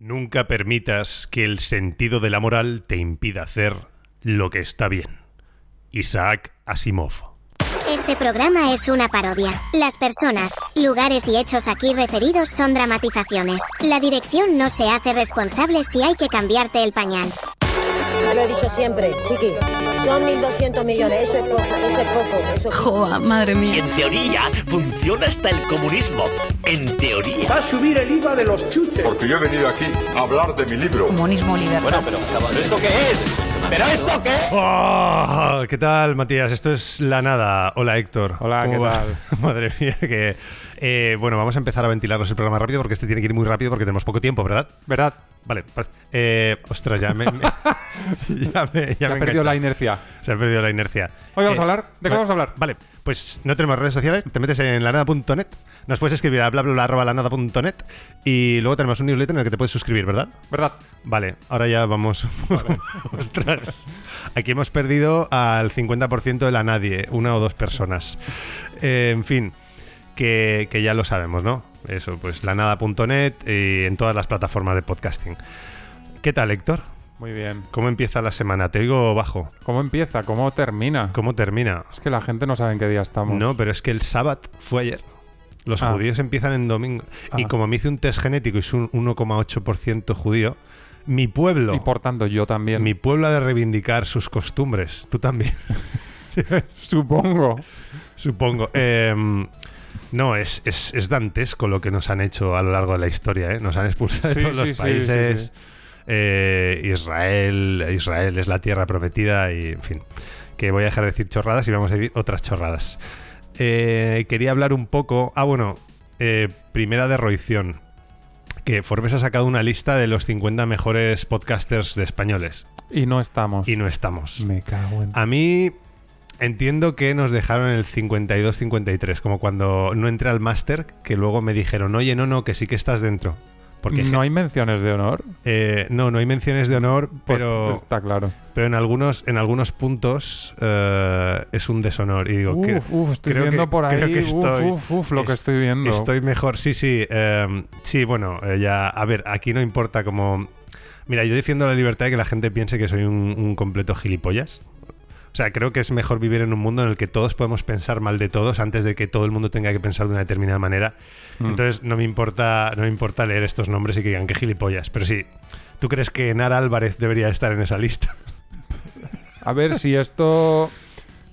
Nunca permitas que el sentido de la moral te impida hacer lo que está bien. Isaac Asimov. Este programa es una parodia. Las personas, lugares y hechos aquí referidos son dramatizaciones. La dirección no se hace responsable si hay que cambiarte el pañal. Lo he dicho siempre, chiqui. Son 1.200 millones, eso es poco, eso es poco. Eso es poco. Joa, madre mía. en teoría funciona hasta el comunismo. En teoría. Va a subir el IVA de los chuches. Porque yo he venido aquí a hablar de mi libro. Comunismo libertad. pero ¿esto qué es? ¿Pero esto qué? ¡Oh! ¿Qué tal, Matías? Esto es La Nada. Hola, Héctor. Hola, ¿Cómo ¿qué tal? Madre mía, que... eh, bueno, vamos a empezar a ventilaros el programa rápido porque este tiene que ir muy rápido porque tenemos poco tiempo, ¿verdad? ¿Verdad? Vale. Eh, ostras, ya me... me- ya me, ya Ya me he perdido la inercia. Se ha perdido la inercia. Hoy vamos Eh, a hablar. ¿De qué va- vamos a hablar? Vale, pues no tenemos redes sociales. Te metes en lanada.net. Nos puedes escribir a bla bla bla arroba lanada.net y luego tenemos un newsletter en el que te puedes suscribir, ¿verdad? ¿Verdad? Vale, ahora ya vamos. Ostras. Aquí hemos perdido al 50% de la nadie, una o dos personas. Eh, en fin, que, que ya lo sabemos, ¿no? Eso, pues lanada.net y en todas las plataformas de podcasting. ¿Qué tal, Héctor? Muy bien. ¿Cómo empieza la semana? Te oigo bajo. ¿Cómo empieza? ¿Cómo termina? ¿Cómo termina? Es que la gente no sabe en qué día estamos. No, pero es que el sábado fue ayer. Los Ah. judíos empiezan en domingo. Y Ah. como me hice un test genético y soy un 1,8% judío, mi pueblo, Y por tanto, yo también. mi pueblo ha de reivindicar sus costumbres. Tú también, Supongo. supongo. Em, no, es, es, es dantesco lo que nos han hecho a lo largo de la historia. ¿eh? Nos han expulsado de todos sí, los países. sí. Eh, Israel, Israel es la tierra prometida y, en fin, que voy a dejar de decir chorradas y vamos a decir otras chorradas. Eh, quería hablar un poco. Ah, bueno, eh, primera derroición. Que Forbes ha sacado una lista de los 50 mejores podcasters de españoles Y no estamos. y no estamos. Me cago en... A mí entiendo que nos dejaron el 52-53, como cuando no entré al máster, que luego me dijeron, oye, no, no, que sí que estás dentro. Porque no hay menciones de honor. eh, no, no hay menciones de honor, Pues, pero, está claro. pero en algunos en algunos puntos eh, es un deshonor. Y digo, Uf, que- uf, estoy creo viendo que- por ahí. creo que estoy- uf, uf, lo que es- estoy viendo. Estoy mejor, sí, sí. eh, sí, bueno, eh, ya, a ver, aquí no importa como... Mira, yo defiendo la libertad de que la gente piense que soy un, un completo gilipollas. O sea, creo que es mejor vivir en un mundo en el que todos podemos pensar mal de todos antes de que todo el mundo tenga que pensar de una determinada manera. Mm. Entonces no me importa, no me importa leer estos nombres y que digan que gilipollas. Pero sí, ¿tú crees que Nara Álvarez debería estar en esa lista? A ver si esto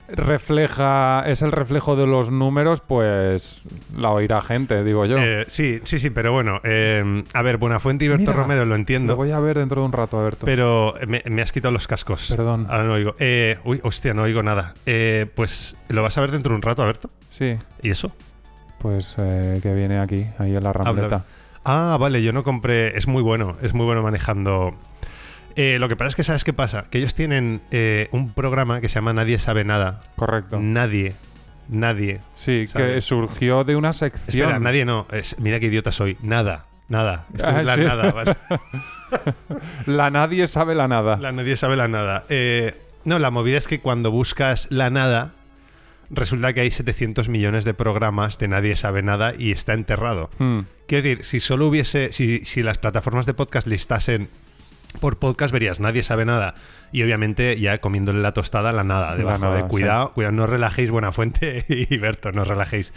refleja, es el reflejo de los números, pues la oirá gente, digo yo. Eh, sí, sí, sí, pero bueno. eh, a ver, Buenafuente y Berto Mira, Romero lo Lo entiendo. voy a ver dentro de un rato, Alberto. Pero me, me has quitado los cascos. Perdón. Ahora no oigo. Eh, uy, hostia, no oigo nada. Eh, pues lo vas a ver dentro de un rato, Alberto. Sí, ¿Y eso? pues que viene aquí, ahí en la rambleta. Ah, vale, yo no compré. Es muy bueno, es muy bueno manejando. Eh, lo que pasa es que, ¿sabes qué pasa? Que ellos tienen eh, un programa que se llama Nadie sabe nada. Correcto. Nadie. Nadie. Sí, que surgió de una sección. Espera, nadie no. Es- mira qué idiota soy. Nada. Nada. Esto Ah, es la sí. nada. ¿vale? La nadie sabe la nada. La nadie sabe la nada. Eh, no, la movida es que cuando buscas la nada, resulta que hay 700 millones de programas de nadie sabe nada y está enterrado. Hmm. Quiero decir, si solo hubiese, si, si las plataformas de podcast listasen por podcast, verías nadie sabe nada. Y obviamente ya comiéndole la tostada la nada. Debajo nada, de sí. cuidado, cuidado, no relajéis, buena fuente y Berto, no relajéis.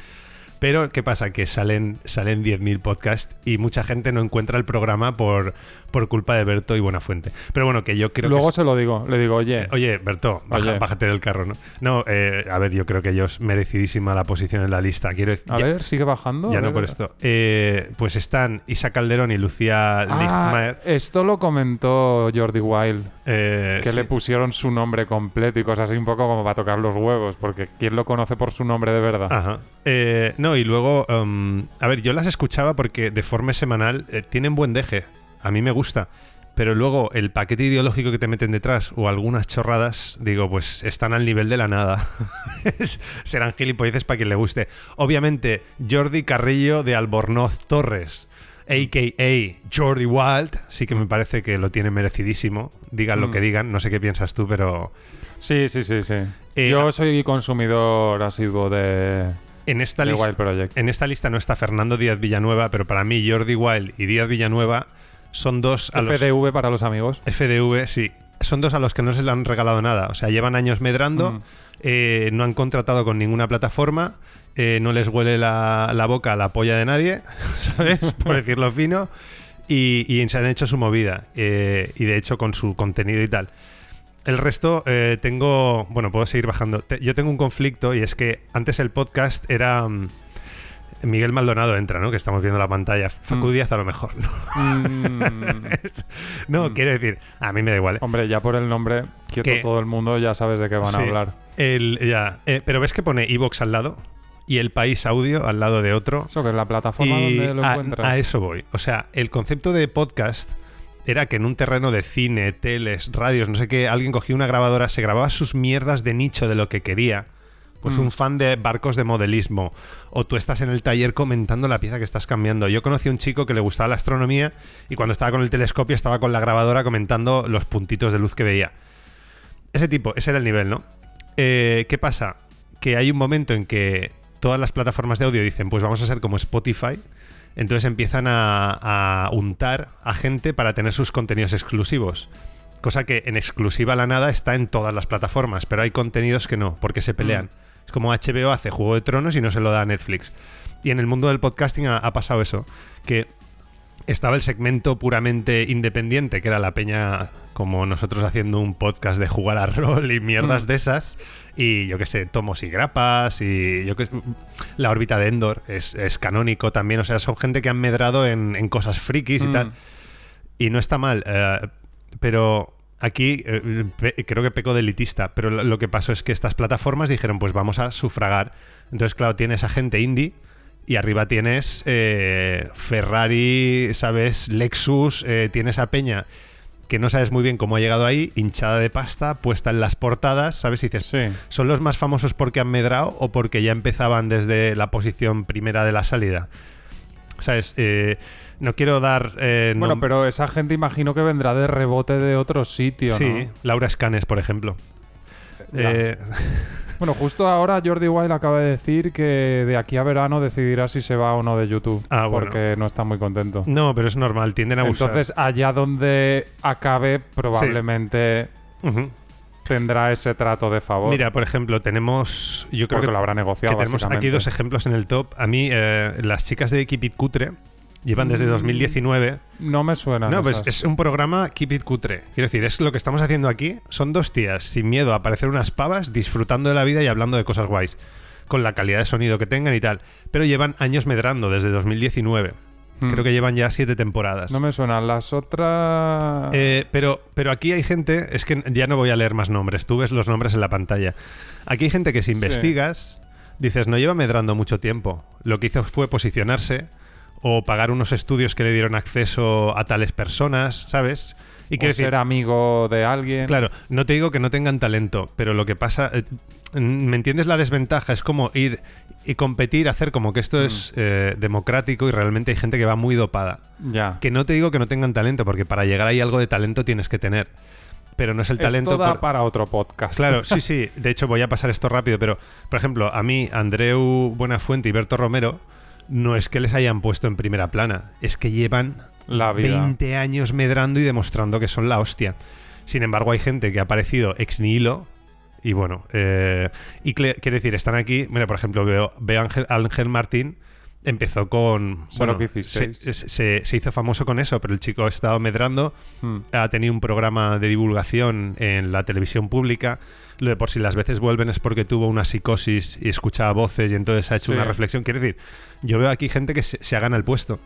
Pero, ¿qué pasa? Que salen, salen 10.000 podcasts y mucha gente no encuentra el programa por, por culpa de Berto y Buenafuente. Pero bueno, que yo creo Luego que... se lo digo, le digo, oye, Oye, Berto, baja- Oye. bájate del carro, ¿no? No, eh, a ver, yo creo que ellos merecidísima la posición en la lista. Quiero decir, a ya, ver, sigue bajando. ya no por esto. Eh, pues están Isa Calderón y Lucía Ah, esto lo comentó Jordi Wild, eh, que sí. le pusieron su nombre completo y cosas así un poco como para tocar los huevos, porque ¿quién lo conoce por su nombre de verdad? Ajá. Eh, y luego, um, a ver, yo las escuchaba porque de forma semanal eh, tienen buen deje. A mí me gusta. Pero luego el paquete ideológico que te meten detrás o algunas chorradas, digo, pues están al nivel de la nada. Serán gilipolleces para quien le guste. Obviamente, Jordi Carrillo de Albornoz Torres, a.k.a. Jordi Wild, sí que me parece que lo tiene merecidísimo. Digan lo Mm. que digan, no sé qué piensas tú, pero Sí, sí, sí, sí. Eh, Yo soy consumidor asiduo de, en esta lista... Wild Project. En esta lista no está Fernando Díaz Villanueva, pero para mí Jordi Wild y Díaz Villanueva son dos a los... FDV para los amigos. FDV, sí. Son dos a los que no se le han regalado nada. O sea, llevan años medrando, Mm. eh, no han contratado con ninguna plataforma, eh, no les huele la, la boca a la polla de nadie, ¿sabes? Por decirlo fino. Y, y se han hecho su movida. eh, y de hecho con su contenido y tal. El resto eh, tengo... Bueno, puedo seguir bajando. Te- yo tengo un conflicto y es que antes el podcast era... mm, Miguel Maldonado entra, ¿no? Que estamos viendo la pantalla. Facu Mm. Díaz a lo mejor. No, Mm, No, Mm. quiero decir, a mí me da igual. ¿eh? hombre, ya por el nombre, quieto Que- todo el mundo, ya sabes de qué van a hablar. El, ya, eh, pero ves que pone Evox al lado y el país audio al lado de otro. Eso que es la plataforma Y donde lo a, encuentras. a eso voy. O sea, el concepto de podcast era que en un terreno de cine, teles, radios, no sé qué, alguien cogía una grabadora, se grababa sus mierdas de nicho de lo que quería. Pues Mm. un fan de barcos de modelismo. O tú estás en el taller comentando la pieza que estás cambiando. Yo conocí a un chico que le gustaba la astronomía y cuando estaba con el telescopio estaba con la grabadora comentando los puntitos de luz que veía. Ese tipo, ese era el nivel, ¿no? Eh, ¿Qué pasa? Que hay un momento en que todas las plataformas de audio dicen, pues vamos a ser como Spotify. Entonces empiezan a, a untar a gente para tener sus contenidos exclusivos. Cosa que en exclusiva la nada está en todas las plataformas, pero hay contenidos que no, porque se pelean. Es como HBO hace Juego de Tronos y no se lo da a Netflix. Y en el mundo del podcasting ha, ha pasado eso, que estaba el segmento puramente independiente, que era la peña como nosotros haciendo un podcast de jugar a rol y mierdas de esas, y yo qué sé, tomos y grapas, y yo que sé, la órbita de Endor es, es canónico también, o sea, son gente que han medrado en, en cosas frikis y Mm. tal, y no está mal, eh, pero aquí eh, creo que peco de elitista, pero lo, lo que pasó es que estas plataformas dijeron, pues vamos a sufragar, entonces claro, tienes a gente indie, y arriba tienes eh, Ferrari, ¿sabes? Lexus, eh, tienes a Peña que no sabes muy bien cómo ha llegado ahí, hinchada de pasta, puesta en las portadas, ¿sabes? Y dices, Sí. ¿son los más famosos porque han medrado o porque ya empezaban desde la posición primera de la salida? ¿Sabes? Eh, no quiero dar... eh, Bueno, pero esa gente imagino que vendrá de rebote de otro sitio, Sí, ¿no? Laura Escanes, por ejemplo. Eh, Bueno, justo ahora Jordi Wild acaba de decir que de aquí a verano decidirá si se va o no de YouTube. Ah, bueno. Porque no está muy contento. no, pero es normal, tienden a abusar. Entonces, allá donde acabe, probablemente tendrá ese trato de favor. Mira, por ejemplo, tenemos... Yo creo porque que lo habrá negociado. que tenemos aquí dos ejemplos en el top. A mí, eh, las chicas de Keep It Cutre llevan desde Mm. 2019. No me suena. No, pues es un programa Keep It Cutre. Quiero decir, es lo que estamos haciendo aquí. Son dos tías sin miedo a parecer unas pavas, disfrutando de la vida y hablando de cosas guays. Con la calidad de sonido que tengan y tal. Pero llevan años medrando desde 2019. Creo que llevan ya siete temporadas. No me suenan. Las otras... Eh, pero, pero aquí hay gente, es que ya no voy a leer más nombres, tú ves los nombres en la pantalla. Aquí hay gente que si investigas, dices, no lleva medrando mucho tiempo. Lo que hizo fue posicionarse o pagar unos estudios que le dieron acceso a tales personas, ¿sabes? Y o decir, ser amigo de alguien. Claro, no te digo que no tengan talento, pero lo que pasa, eh, ¿me entiendes la desventaja? Es como ir y competir, hacer como que Mm. esto es eh, democrático y realmente hay gente que va muy dopada. Ya. Que no te digo que no tengan talento, porque para llegar ahí algo de talento tienes que tener. Pero no es el talento. Esto da por- para otro podcast. Claro, sí, sí. De hecho, voy a pasar esto rápido, pero, por ejemplo, a mí, Andreu Buenafuente y Berto Romero, no es que les hayan puesto en primera plana, es que llevan La vida. 20 años medrando y demostrando que son la hostia. Sin embargo, hay gente que ha aparecido ex nihilo. Y bueno, eh, y quiero decir, están aquí. Mira, por ejemplo, veo, veo Ángel, Ángel Martín. Empezó con. Bueno, que se, se- se hizo famoso con eso, pero el chico ha estado medrando. Hmm. Ha tenido un programa de divulgación en la televisión pública. Lo de por si las veces vuelven es porque tuvo una psicosis y escuchaba voces y entonces ha hecho Sí. una reflexión. Quiero decir, yo veo aquí gente que se, se ha ganado el puesto.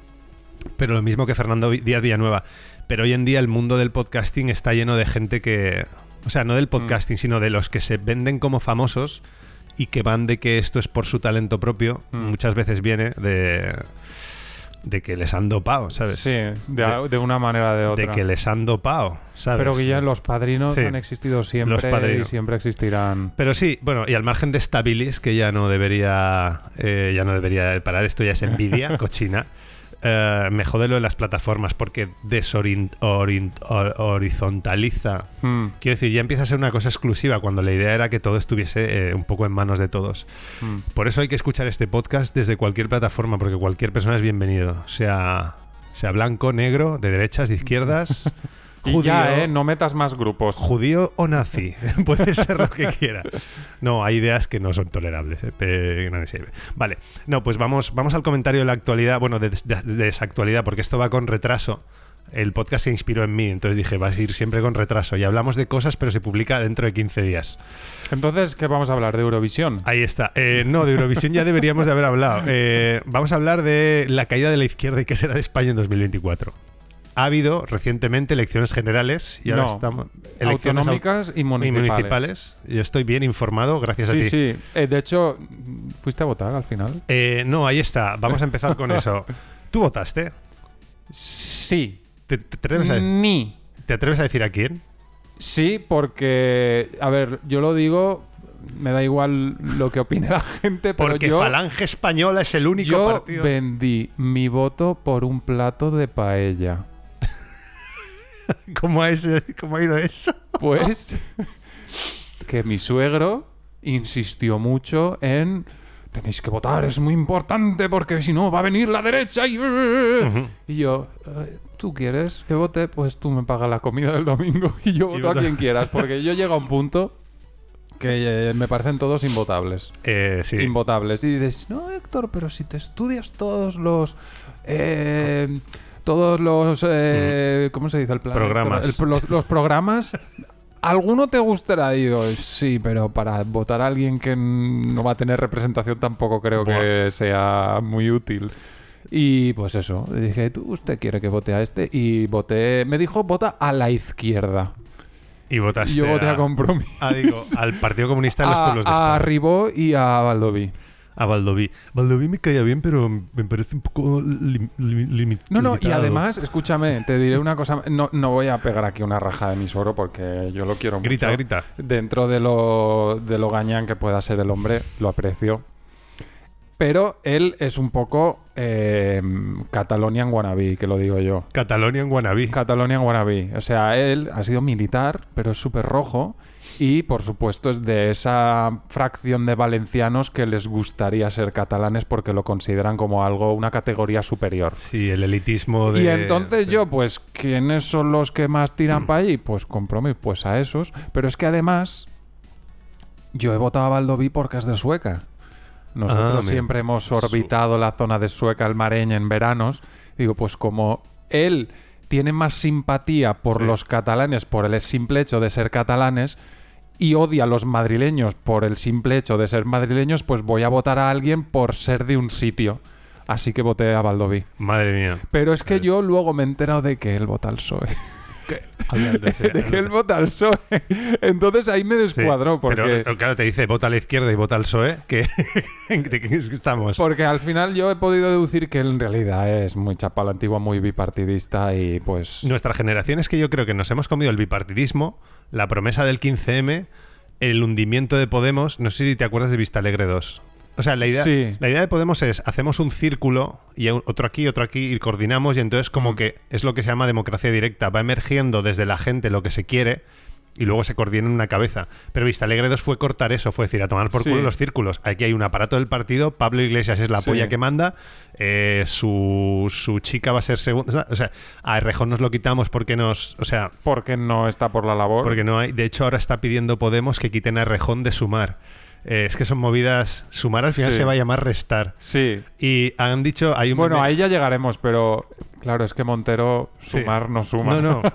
Pero lo mismo que Fernando Díaz Villanueva. Pero hoy en día el mundo del podcasting está lleno de gente que. O sea, no del podcasting, sino de los que se venden como famosos y que van de que esto es por su talento propio. Mm. Muchas veces viene de. de que les han dopado, ¿sabes? Sí, de, de una manera o de otra. De que les han dopado, ¿sabes? Pero que ya los padrinos Sí. han existido siempre Los padrinos. y siempre existirán. Pero sí, bueno, y al margen de Stabilis, que ya no debería eh, ya no debería parar, esto ya es envidia, cochina. Eh, me jode lo de las plataformas porque desorient- orient- hor- horizontaliza. Hmm, Quiero decir, ya empieza a ser una cosa exclusiva cuando la idea era que todo estuviese eh, un poco en manos de todos. hmm. Por eso hay que escuchar este podcast desde cualquier plataforma, porque cualquier persona es bienvenido. Sea, sea, blanco, negro, de derechas, de izquierdas. Y ya, ¿eh? No metas más grupos. Judío o nazi. Puede ser lo que quiera. No, hay ideas que no son tolerables. ¿eh? Vale. No, pues vamos, vamos al comentario de la actualidad. Bueno, de, de- de desactualidad, porque esto va con retraso. El podcast se inspiró en mí, entonces dije, vas a ir siempre con retraso. Y hablamos de cosas, pero se publica dentro de 15 días. Entonces, ¿qué vamos a hablar? ¿De Eurovisión? Ahí está. Eh, no, de Eurovisión ya deberíamos de haber hablado. Eh, vamos a hablar de la caída de la izquierda y qué será de España en 2024. Ha habido recientemente elecciones generales y ahora No, estamos. Elecciones autonómicas y municipales. municipales. Yo estoy bien informado, gracias a Sí, ti. sí. Eh, de hecho, ¿fuiste a votar al final? Eh, no, ahí está. Vamos a empezar con eso. ¿Tú votaste? Sí. ¿Te, te atreves a, Ni. te atreves a decir a quién? Sí, porque, a ver, yo lo digo, me da igual lo que opine la gente, pero Porque yo, Falange Española es el único yo partido. vendí mi voto por un plato de paella. ¿Cómo ha, ese- cómo ha ido eso? Pues que mi suegro insistió mucho en tenéis que votar, es muy importante porque si no va a venir la derecha y... Y yo, "Eh, ¿tú quieres que vote? Pues tú me pagas la comida del domingo y yo voto a vota- quien quieras, porque yo llego a un punto que eh, me parecen todos invotables. Eh, sí. Invotables. Y dices, no, Héctor, pero si te estudias todos los... eh, todos los... eh, ¿Cómo se dice el plan? Programas. El- los, los programas... ¿Alguno te gustará? Digo, sí, pero para votar a alguien que no va a tener representación tampoco creo que sea muy útil. Y pues eso, dije, ¿tú usted quiere que vote a este? Y voté, me dijo, vota a la izquierda. Y votaste Y yo voté a, a, Compromís. ah, digo, al Partido Comunista de los a, Pueblos de a España. Ribó y a Valdoví. A Valdoví. Valdoví me caía bien, pero me parece un poco lim- lim- limi- No, no, y limitado. además, escúchame, te diré una cosa. No, no voy a pegar aquí una raja de mi suero porque yo lo quiero Grita, mucho. grita. Dentro de lo, de lo gañán que pueda ser el hombre, lo aprecio. Pero él es un poco eh, Catalonian wannabe, que lo digo yo. Catalonia en Guanabí. Catalonian wannabe. O sea, él ha sido militar, pero es súper rojo. Y, por supuesto, es de esa fracción de valencianos que les gustaría ser catalanes porque lo consideran como algo, una categoría superior. Sí, el elitismo de... Y entonces sí. yo, pues, ¿quiénes son los que más tiran para allí? Pues compromiso, pues a esos. Pero es que además, yo he votado a Valdoví porque es de Sueca. Nosotros Ah, siempre hemos orbitado la zona de Sueca, el Mareña, en veranos. Digo, pues como él tiene más simpatía por Sí. los catalanes por el simple hecho de ser catalanes y odia a los madrileños por el simple hecho de ser madrileños, pues voy a votar a alguien por ser de un sitio. Así que voté a Valdoví. Madre mía. Pero es que yo luego me he enterado de que él vota al PSOE. De que él vota al PSOE. Entonces ahí me Sí, descuadró. porque, Pero claro, te dice vota a la izquierda y vota al PSOE. Que, ¿De qué estamos? porque al final yo he podido deducir que él en realidad es muy chapa la antigua, muy bipartidista y pues... Nuestra generación es que yo creo que nos hemos comido el bipartidismo, la promesa del 15M, el hundimiento de Podemos. No sé si te acuerdas de Vista Alegre 2. O sea, la idea, Sí. la idea de Podemos es hacemos un círculo y otro aquí, otro aquí y coordinamos y entonces como que es lo que se llama democracia directa. Va emergiendo desde la gente lo que se quiere y luego se coordina en una cabeza. Pero Vista Alegre 2 fue cortar eso, fue decir, a tomar por Sí. culo los círculos. Aquí hay un aparato del partido, Pablo Iglesias es la Sí. polla que manda, eh, su, su chica va a ser segunda. O sea, a Errejón nos lo quitamos porque nos. O sea, Porque no está por la labor. porque no hay. De hecho, ahora está pidiendo Podemos que quiten a Errejón de sumar. Eh, es que son movidas. Sumar al final Sí. se va a llamar restar. Sí. Y han dicho. Hay un Bueno, meme- ahí ya llegaremos, pero claro, es que Montero Sí. sumar no suma. No, no.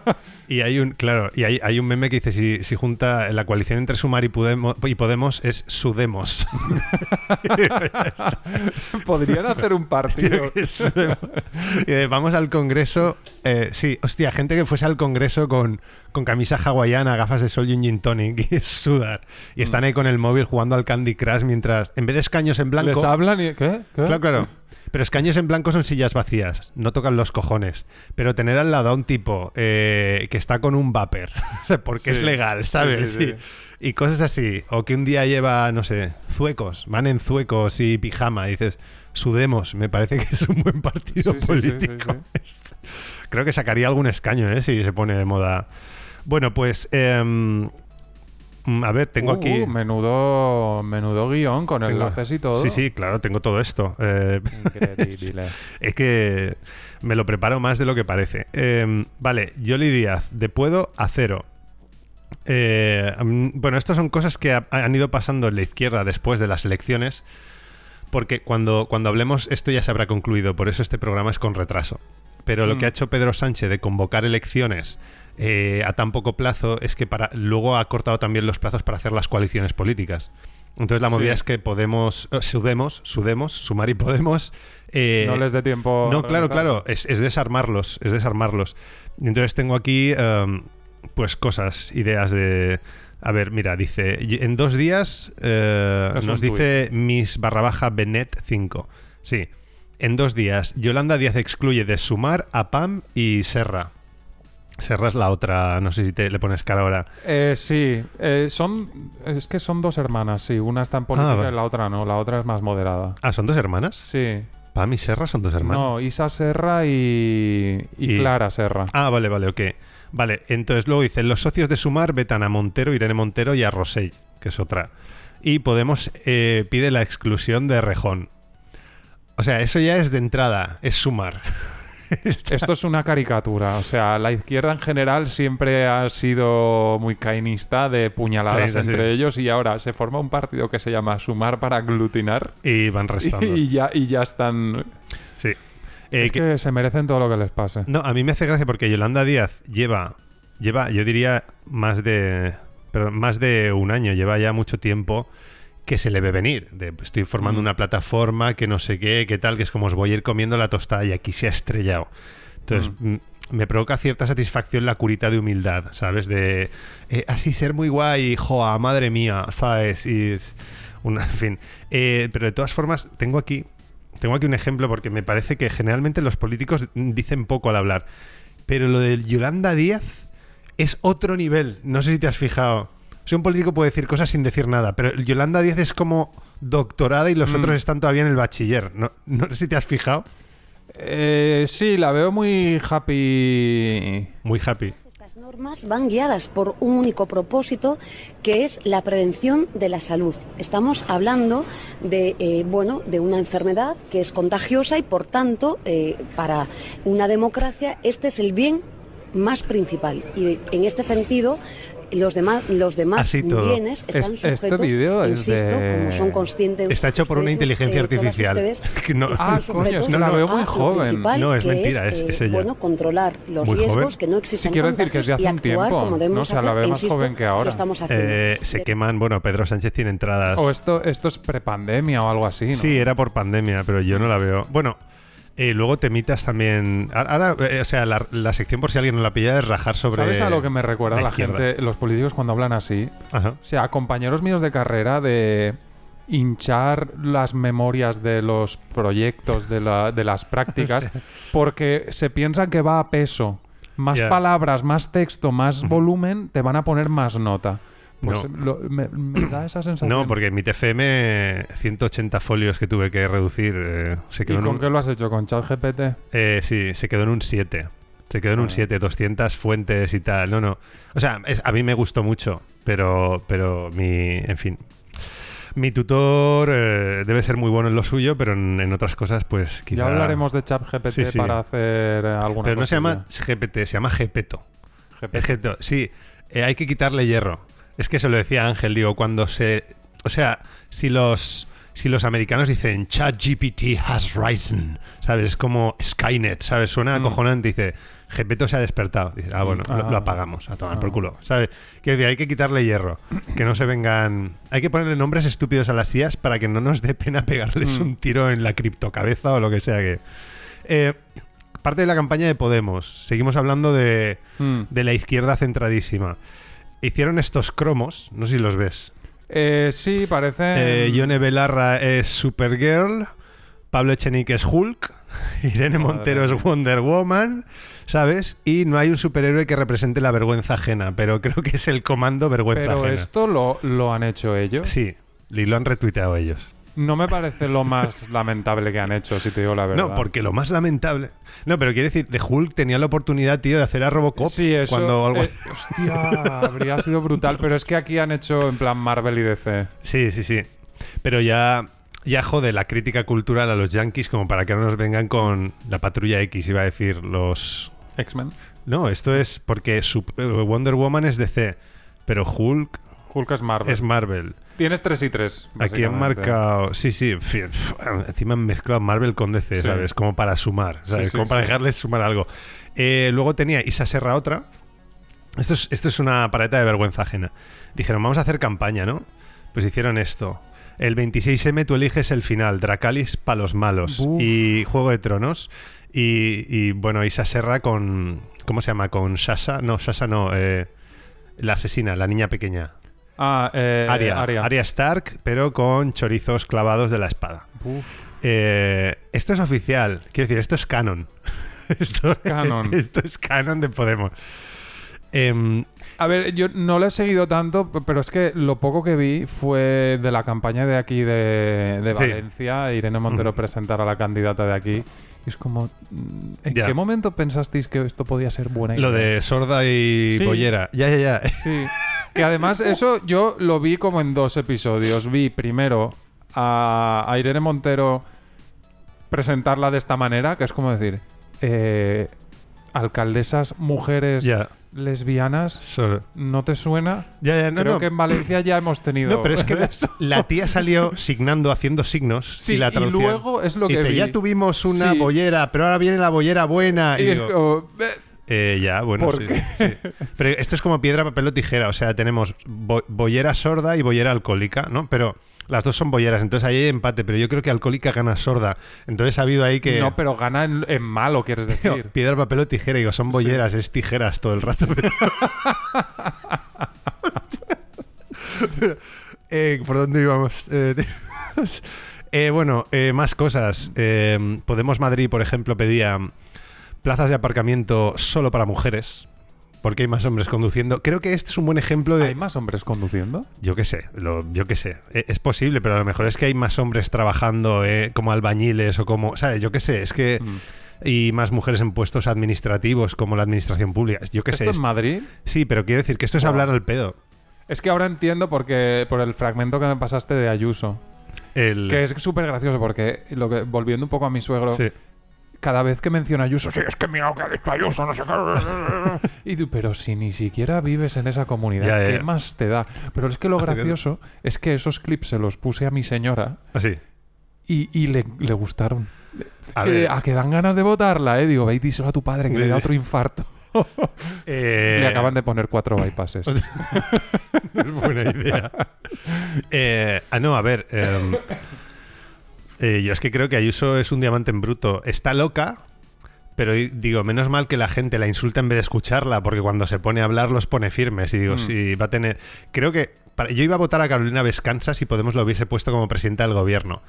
Y hay un, claro, y hay, hay un meme que dice si, si junta la coalición entre Sumar y Podemos, y Podemos es Sudemos. Podrían hacer un partido. Y de, vamos al Congreso. eh, sí, hostia, gente que fuese al Congreso con, con camisa hawaiana, gafas de sol y un gin tonic y es sudar. Y están ahí con el móvil jugando al Candy Crush mientras, en vez de escaños en blanco. Les hablan y... ¿Qué? ¿Qué? Claro, claro. Pero escaños en blanco son sillas vacías, no tocan los cojones. Pero tener al lado a un tipo eh, que está con un vapor, porque es legal, ¿sabes? Sí, sí, Y, y cosas así. O que un día lleva, no sé, zuecos, van en zuecos y pijama. Y dices, sudemos, me parece que es un buen partido político. sí, Creo que sacaría algún escaño, ¿eh? Si se pone de moda. Bueno, pues... em, A ver, tengo Uh, aquí. menudo, menudo guion con tengo- enlaces y todo. Sí, sí, claro, tengo todo esto. Eh, Increíble. es que me lo preparo más de lo que parece. Eh, vale, Yoli Díaz, de puedo a cero. Eh, mm, bueno, estas son cosas que ha- han ido pasando en la izquierda después de las elecciones, porque cuando, cuando hablemos esto ya se habrá concluido, por eso este programa es con retraso. Pero lo Mm. que ha hecho Pedro Sánchez de convocar elecciones eh, a tan poco plazo es que para luego ha cortado también los plazos para hacer las coaliciones políticas. Entonces la movida Sí. es que Podemos, eh, Sudemos, Sudemos, Sumar y Podemos... eh, no les dé tiempo. no, claro, claro, es, es desarmarlos, es desarmarlos. Entonces tengo aquí, em, pues, cosas, ideas de... A ver, mira, dice, en dos días eh, nos dice Miss barra baja Benet 5. Sí, en dos días, Yolanda Díaz excluye de Sumar a Pam y Serra. Serra es la otra, no sé si te le pones cara ahora. Eh, sí, eh, son. Es que son dos hermanas, sí. Una está en política vale. y la otra no. La otra es más moderada. Ah, ¿son dos hermanas? Sí. Pam y Serra son dos hermanas. No, Isa Serra y, y, Y- Clara Serra. Ah, vale, vale, ok. Vale, entonces luego dicen, los socios de Sumar vetan a Montero, Irene Montero y a Rosell, que es otra. Y Podemos eh, pide la exclusión de Rejón. O sea, eso ya es de entrada, es Sumar. Esto es una caricatura. O sea, la izquierda en general siempre ha sido muy cainista de puñaladas sí. entre ellos y ahora se forma un partido que se llama Sumar para aglutinar Y van restando. y ya, y ya están... Sí. Eh, es que- que se merecen todo lo que les pase. No, a mí me hace gracia porque Yolanda Díaz lleva, lleva, yo diría, más de, perdón, más de un año, lleva ya mucho tiempo que se le ve venir. De, estoy formando Mm. una plataforma que no sé qué, qué tal, que es como os voy a ir comiendo la tostada y aquí se ha estrellado. Entonces, mm, me provoca cierta satisfacción la curita de humildad, ¿sabes? De eh, así ser muy guay, joa, madre mía, ¿sabes? Y es una, en fin. Eh, pero de todas formas, tengo aquí, tengo aquí un ejemplo porque me parece que generalmente los políticos dicen poco al hablar. Pero lo de Yolanda Díaz es otro nivel. No sé si te has fijado. Sea, un político puede decir cosas sin decir nada, pero Yolanda Díaz es como doctorada y los Mm. otros están todavía en el bachiller. No, no sé si te has fijado. Eh, sí, la veo muy happy. Muy happy. Estas normas van guiadas por un único propósito, que es la prevención de la salud. Estamos hablando de, eh, bueno, de una enfermedad que es contagiosa y, por tanto, eh, para una democracia este es el bien más principal. Y en este sentido, los demás, los demás Así todo. bienes están Este- este sujetos, vídeo es insisto, de- como son conscientes. Está hecho por una inteligencia eh, artificial. no- Ah, coño, es que la veo muy joven. No, es mentira, es- eh, es ella. Bueno, controlar los Muy riesgos, joven. que no existan Sí, quiero decir que es de hace y un actuar tiempo, ¿no? O sea, la veo más insisto, joven que ahora. lo estamos haciendo. Eh, se queman, bueno, Pedro Sánchez tiene entradas. O esto, esto es prepandemia o algo así, ¿no? Sí, era por pandemia, pero yo no la veo. Bueno, eh, luego temitas también. Ahora, eh, o sea, la, la sección, por si alguien no la pilla, es rajar sobre. ¿Sabes a lo que me recuerda la gente, los políticos cuando hablan así? Ajá. O sea, compañeros míos de carrera de hinchar las memorias de los proyectos, de, la- de las prácticas, porque se piensan que va a peso. Más palabras, más texto, más volumen, te van a poner más nota. Pues No. lo- me, me da esa sensación. No, porque en mi TFM, 180 folios que tuve que reducir, eh, se ¿Y quedó en con un, qué lo has hecho? ¿Con ChatGPT? eh, sí, se quedó en un 7. Se quedó en un Ah. 7, 200 fuentes y tal. No, no. O sea, es- a mí me gustó mucho, pero, pero mi, en fin. Mi tutor eh, debe ser muy bueno en lo suyo, pero en, en otras cosas, pues quizá... Ya hablaremos de ChatGPT Sí, sí. para hacer eh, alguna Pero no se llama. GPT, se llama Gepeto. Gepeto. Sí, eh, hay que quitarle hierro. Es que se lo decía Ángel, digo, cuando se... O sea, si los... Si los americanos dicen ChatGPT has risen, ¿sabes? Es como Skynet, ¿sabes? Suena Mm. acojonante. Dice, Gepeto se ha despertado. Dice, ah, bueno, lo, Ah. lo apagamos, a tomar por Ah. culo, ¿sabes? Que decir, hay que quitarle hierro. Que no se vengan... Hay que ponerle nombres estúpidos a las IAS para que no nos dé pena pegarles Mm. un tiro en la criptocabeza o lo que sea que... Eh, parte de la campaña de Podemos. Seguimos hablando de, Mm. de la izquierda centradísima. Hicieron estos cromos, no sé si los ves. Eh, sí, parece. Eh, Yone Belarra es Supergirl, Pablo Echenique es Hulk, Irene Madre Montero es. Wonder Woman, ¿sabes? Y no hay un superhéroe que represente la vergüenza ajena, pero creo que es el comando vergüenza Pero ajena. esto lo, lo han hecho ellos. Sí, y lo han retuiteado ellos. No me parece lo más lamentable que han hecho, si te digo la verdad. No, porque lo más lamentable. No, pero quiero decir, de Hulk tenía la oportunidad, tío, de hacer a Robocop. Sí, eso. Cuando algo... eh, hostia, habría sido brutal. Pero es que aquí han hecho en plan Marvel y DC. Sí, sí, sí. Pero ya, ya jode la crítica cultural a los yankees como para que no nos vengan con la patrulla X, iba a decir los. X-Men. No, esto es porque eh, Wonder Woman es DC, pero Hulk Hulk es Marvel. es Marvel. Tienes 3 y 3. Aquí han marcado. Sí, sí. encima han mezclado Marvel con DC, Sí. ¿sabes? Como para sumar, ¿sabes? Sí, sí, Como para dejarles sumar algo. Eh, luego tenía Isa Serra otra. Esto es, esto es una pareta de vergüenza ajena. Dijeron, vamos a hacer campaña, ¿no? Pues hicieron esto. El 26M tú eliges el final, Dracalis para los malos y Juego de Tronos. Y, y, bueno, Isa Serra con... ¿Cómo se llama? Con Sasha. No, Sasha no. eh, la asesina, la niña pequeña. Ah, eh, Aria, Aria. Aria Stark, pero con chorizos clavados de la espada. Uf. Eh, esto es oficial, quiero decir, esto es canon. esto, canon. esto es canon de Podemos. Em, A ver, yo no lo he seguido tanto, pero es que lo poco que vi fue de la campaña de aquí de, de Sí. Valencia, Irene Montero presentar a la candidata de aquí. Y es como, mm, ¿en Ya. qué momento pensasteis que esto podía ser buena idea? lo de sorda y Sí. bollera. Ya, ya, ya. Sí. Que además eso yo lo vi como en dos episodios. Vi primero a, a Irene Montero presentarla de esta manera, que es como decir, eh, alcaldesas mujeres Ya. lesbianas, ¿no te suena? ya, ya, no, Creo no. que en Valencia ya hemos tenido. No, pero es que la, eso. la tía salió signando, haciendo signos Sí, y la y traducción. luego es lo que dice, vi. ya tuvimos una Sí. bollera, pero ahora viene la bollera buena. Y Y es digo, como, "Eh, Eh, ya, bueno, ¿Por sí. Pero esto es como piedra, papel o tijera. O sea, tenemos bo- bollera sorda y bollera alcohólica, ¿no? Pero las dos son bolleras, entonces ahí hay empate. Pero yo creo que alcohólica gana sorda. Entonces ha habido ahí que. No, pero gana en, en malo, quieres decir. Piedra, papel o tijera. Digo, son bolleras, es tijeras todo el rato. Pero- eh, ¿Por dónde íbamos? Eh, eh, bueno, más cosas. Podemos Madrid, por ejemplo, pedía plazas de aparcamiento solo para mujeres. Porque hay más hombres conduciendo. Creo que este es un buen ejemplo de. ¿Hay más hombres conduciendo? Yo qué sé, lo- yo qué sé. E- Es posible, pero a lo mejor es que hay más hombres trabajando eh, como albañiles o como. ¿Sabes? Yo qué sé, es que. Mm. Y más mujeres en puestos administrativos como la administración pública. Yo qué sé. ¿Esto es- en Madrid? Sí, pero quiero decir que esto es Wow. hablar al pedo. Es que ahora entiendo porque por el fragmento que me pasaste de Ayuso. El... Que es súper gracioso porque, lo que, volviendo un poco a mi suegro, Sí. Cada vez que menciona Ayuso, sí, es que mira lo que ha dicho Ayuso, no sé qué. y tú, pero si ni siquiera vives en esa comunidad, Ya, ¿qué ya. más te da? Pero es que lo que- gracioso es que esos clips se los puse a mi señora Así. y, y le, le gustaron. A que, ver. a que dan ganas de votarla, ¿eh? Digo, ve y díselo a tu padre que le da otro infarto. Eh, Le acaban de poner cuatro bypasses. no es buena idea. Eh, ah, no, a ver. em, eh, yo es que creo que Ayuso es un diamante en bruto. Está loca, pero di- digo, menos mal que la gente la insulta en vez de escucharla, porque cuando se pone a hablar los pone firmes. Y digo, Mm. si va a tener. Creo que. para- yo iba a votar a Carolina Vescanza si Podemos lo hubiese puesto como presidenta del gobierno.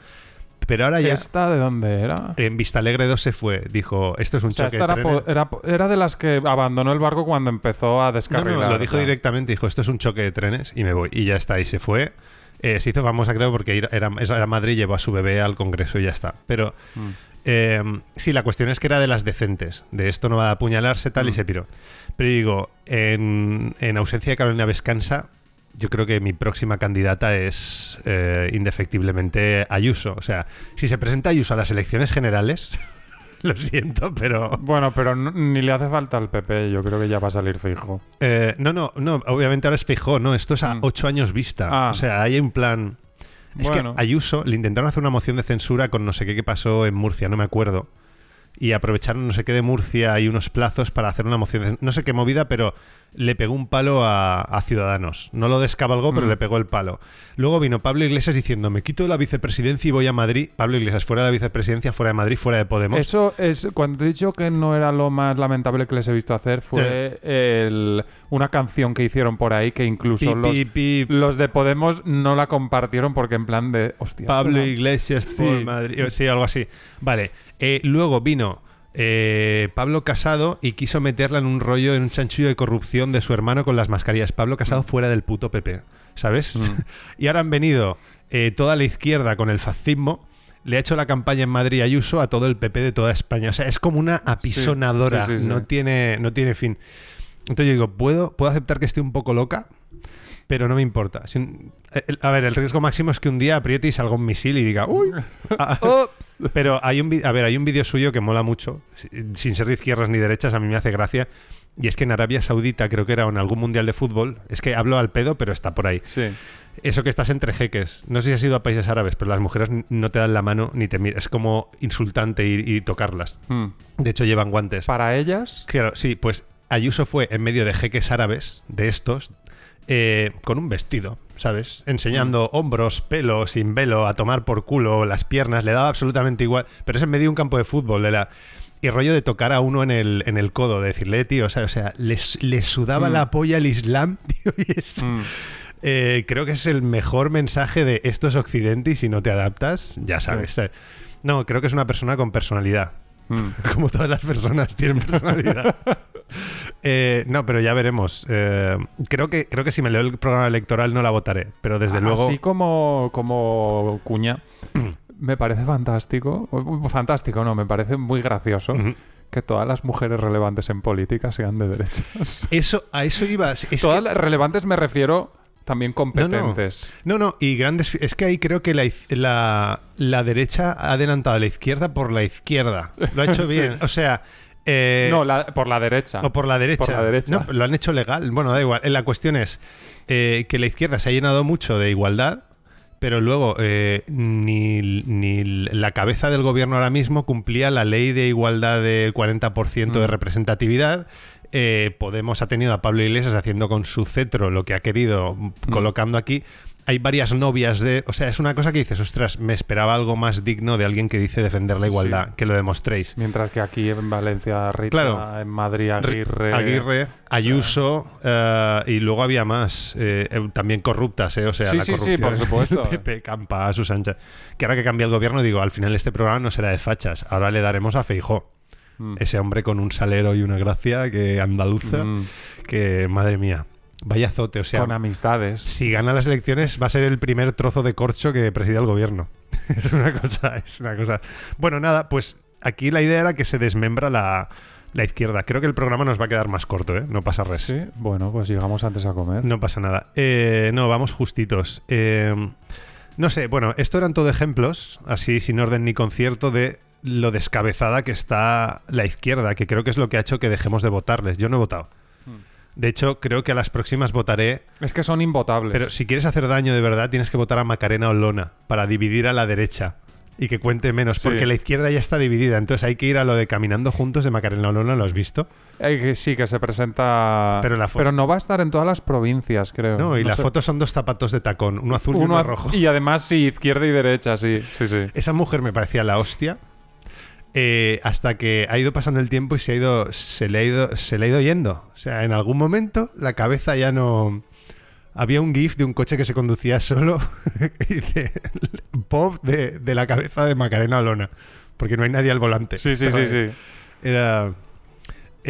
Pero ahora ya. ¿Esta de dónde era? En Vista Alegre 2 se fue. Dijo, esto es un O sea, choque esta de era, trenes. era, de las que abandonó el barco cuando empezó a descarrilar. no, lo o dijo sea. directamente, dijo, esto es un choque de trenes y me voy. Y ya está, y se fue. Eh, se hizo famosa, creo, porque era, era Madrid, llevó a su bebé al Congreso y ya está. Pero Mm. eh, sí, la cuestión es que era de las decentes. De esto no va a apuñalarse tal y Mm. se piró. Pero digo, en, en ausencia de Carolina Vescanza, yo creo que mi próxima candidata es eh, indefectiblemente Ayuso. O sea, si se presenta Ayuso a las elecciones generales, lo siento, pero... Bueno, pero ni le hace falta al PP, yo creo que ya va a salir fijo. Eh, no, no, no, obviamente ahora es Feijó, no, esto es a Mm. ocho años vista. Ah. O sea, hay un plan. Es Bueno. que Ayuso le intentaron hacer una moción de censura con no sé qué que pasó en Murcia, no me acuerdo. Y aprovecharon no sé qué de Murcia y unos plazos para hacer una moción No sé qué movida, pero le pegó un palo a, a Ciudadanos. No lo descabalgó, pero Mm. le pegó el palo. Luego vino Pablo Iglesias diciendo, me quito la vicepresidencia y voy a Madrid. Pablo Iglesias, fuera de la vicepresidencia, fuera de Madrid, fuera de Podemos. Eso es, cuando he dicho que no era lo más lamentable que les he visto hacer, fue el- una canción que hicieron por ahí que incluso Pi, los, pi, pi, los de Podemos no la compartieron porque en plan de, hostia, Pablo no- Iglesias por Sí. Madrid. Sí, algo así. Vale. Eh, luego vino eh, Pablo Casado y quiso meterla en un rollo, en un chanchullo de corrupción de su hermano con las mascarillas. Pablo Casado fuera del puto PP, ¿sabes? y ahora han venido eh, toda la izquierda con el fascismo. Le ha hecho la campaña en Madrid Ayuso a todo el PP de toda España. O sea, es como una apisonadora. sí, sí, sí. No, tiene, no tiene fin. Entonces yo digo, ¿puedo, puedo aceptar que esté un poco loca, pero no me importa. Si un- el- a ver, el riesgo máximo es que un día apriete y salga un misil y diga, ¡uy! Ah, pero hay un, a ver, hay un vídeo suyo que mola mucho, si- sin ser de izquierdas ni derechas, a mí me hace gracia. Y es que en Arabia Saudita, creo que era o en algún mundial de fútbol, es que hablo al pedo, pero está por ahí. Sí. Eso que estás entre jeques. No sé si has ido a países árabes, pero las mujeres no te dan la mano ni te miran. Es como insultante y, y tocarlas. Mm. De hecho, llevan guantes. Para ellas, Claro, sí, pues Ayuso fue en medio de jeques árabes, de estos, eh, con un vestido, ¿sabes? Enseñando hombros, pelo, sin velo, a tomar por culo, las piernas, le daba absolutamente igual. Pero es en medio de un campo de fútbol, de la. Y rollo de tocar a uno en el, en el codo, de decirle, tío, o sea, o sea le, le sudaba Mm. la polla el Islam, tío, y es. mm, Eh, creo que es el mejor mensaje de esto es Occidente y si no te adaptas, ya sabes. ¿sabes? No, creo que es una persona con personalidad. Mm. Como todas las personas tienen personalidad. Eh, no, pero ya veremos. Eh, creo, que, creo que si me leo el programa electoral no la votaré, pero desde luego... Así como, como cuña, me parece fantástico. o- Fantástico, no, me parece muy gracioso que todas las mujeres relevantes en política sean de derechas. Eso, a eso iba. Es todas que- las relevantes me refiero también competentes. No, no, y grandes. Es que ahí creo que la, la, la derecha ha adelantado a la izquierda por la izquierda. Lo ha hecho Sí. bien. O sea. eh, No, la- por la derecha. O por la derecha. Por la derecha. No, lo han hecho legal. Bueno, da igual. La cuestión es eh, que la izquierda se ha llenado mucho de igualdad, pero luego eh, ni, ni la cabeza del gobierno ahora mismo cumplía la ley de igualdad del 40% de Mm. representatividad. Eh, Podemos ha tenido a Pablo Iglesias haciendo con su cetro lo que ha querido, Mm. colocando aquí. Hay varias novias de. O sea, es una cosa que dices, ostras, me esperaba algo más digno de alguien que dice defender la igualdad, sí. que lo demostréis. Mientras que aquí en Valencia, Rita, Claro. en Madrid, Aguirre. Aguirre, Ayuso eh, y luego había más, eh, también corruptas, eh, o sea, Sí, la sí, sí, corrupción. por supuesto. Pepe Campa a sus anchas. Que ahora que cambia el gobierno, digo, al final este programa no será de fachas, ahora le daremos a Feijó. Mm. Ese hombre con un salero y una gracia que andaluza, Mm. que madre mía, vaya azote, o sea, Con amistades. si gana las elecciones va a ser el primer trozo de corcho que presida el gobierno. es una cosa, es una cosa. Bueno, nada, pues aquí la idea era que se desmembra la, la izquierda. Creo que el programa nos va a quedar más corto, ¿eh? No pasa res. Sí, bueno, pues llegamos antes a comer. No pasa nada. Eh, no, vamos justitos. Eh, no sé, bueno, esto eran todo ejemplos, así sin orden ni concierto, de lo descabezada que está la izquierda, que creo que es lo que ha hecho que dejemos de votarles. Yo no he votado. Hmm. De hecho, creo que a las próximas votaré Es que son imvotables. pero si quieres hacer daño de verdad, tienes que votar a Macarena Olona para dividir a la derecha y que cuente menos, Sí. porque la izquierda ya está dividida. Entonces hay que ir a lo de Caminando Juntos de Macarena Olona, ¿lo has visto? Eh, sí, que se presenta. Pero la fo- no va a estar en todas las provincias, creo. No, y la sé. foto son dos zapatos de tacón, uno azul y Uno rojo. Y además, sí, izquierda y derecha, sí. Sí, sí. Esa mujer me parecía la hostia. Eh, hasta que ha ido pasando el tiempo y se ha ido se le ha ido se le ha ido yendo. O sea en algún momento la cabeza ya no había un gif de un coche que se conducía solo y dice pop de, de la cabeza de Macarena Olona porque no hay nadie al volante. Sí, sí, sí, sí. era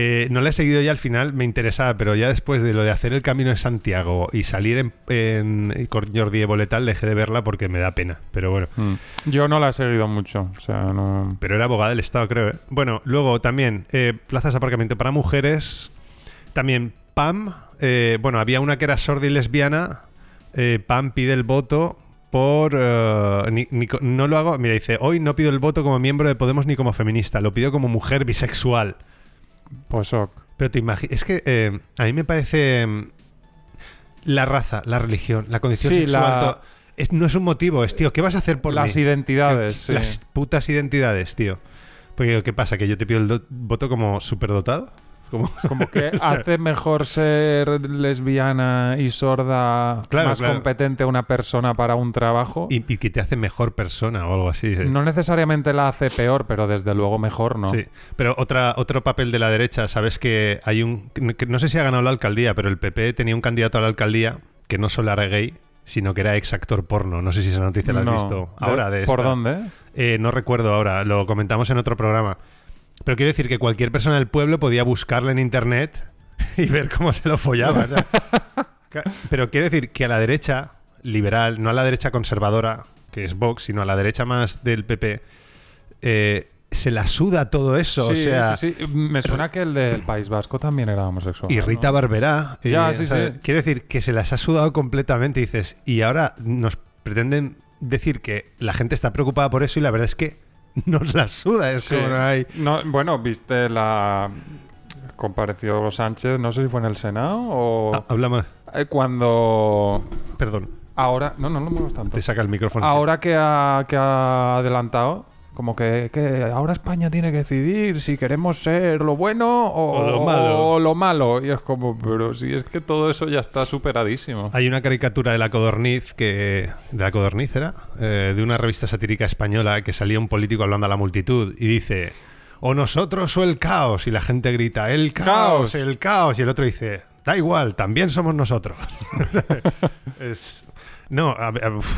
eh, no la he seguido ya al final, me interesaba, pero ya después de lo de hacer el camino de Santiago y salir en, en- con Jordi Évole tal, dejé de verla porque me da pena. Pero bueno, Mm. Yo no la he seguido mucho. O sea, no. pero era abogada del Estado, creo. ¿eh? Bueno, luego también eh, plazas de aparcamiento para mujeres. También PAM. eh, bueno, había una que era sorda y lesbiana. eh, PAM pide el voto por... ni- ni co- no lo hago... Mira, dice, hoy no pido el voto como miembro de Podemos ni como feminista. Lo pido como mujer bisexual. Pues ok. Pero te imaginas... Es que eh, a mí me parece... mm, La raza, la religión, la condición Sí, sexual... la- todo- es- no es un motivo, es, tío, ¿qué vas a hacer por Las mí? identidades. sí. Las putas identidades, tío. Porque ¿qué pasa? ¿Que yo te pido el voto como superdotado? Como... Como que hace mejor ser lesbiana y sorda Claro, más claro. competente una persona para un trabajo. Y, y que te hace mejor persona o algo así. ¿eh? No necesariamente la hace peor, pero desde luego mejor, ¿no? Sí, pero otra, otro papel de la derecha, sabes que hay un... que no sé si ha ganado la alcaldía, pero el PP tenía un candidato a la alcaldía que no solo era gay, sino que era ex actor porno. No sé si esa noticia la has No. visto ahora de ¿Por esta. dónde? Eh, no recuerdo ahora, lo comentamos en otro programa. Pero quiero decir que cualquier persona del pueblo podía buscarle en internet y ver cómo se lo follaba. o sea. Pero quiero decir que a la derecha liberal, no a la derecha conservadora, que es Vox, sino a la derecha más del PP, eh, se la suda todo eso. o Sí, sea, sí, sí. Me suena que el del País Vasco también era homosexual. y ¿no? Rita Barberá. Ya, eh, sí, o sea, sí. Quiero decir que se las ha sudado completamente. Y dices, y ahora nos pretenden decir que la gente está preocupada por eso y la verdad es que nos la suda. Es Sí. como no hay. No, bueno, viste la. Compareció Sánchez, no sé si fue en el Senado o. Ah, habla más. Eh, Cuando. Perdón, Ahora. No, no lo muevas tanto. te saca el micrófono. Ahora que ha, que ha adelantado, como que, que ahora España tiene que decidir si queremos ser lo bueno o, O lo malo. o lo malo. Y es como, pero si es que todo eso ya está superadísimo. Hay una caricatura de la Codorniz que. ¿De la Codorniz era? Eh, de una revista satírica española que salía un político hablando a la multitud y dice. O nosotros o el caos. Y la gente grita, el caos, Caos. el caos. Y el otro dice, da igual, también somos nosotros. es, no, a-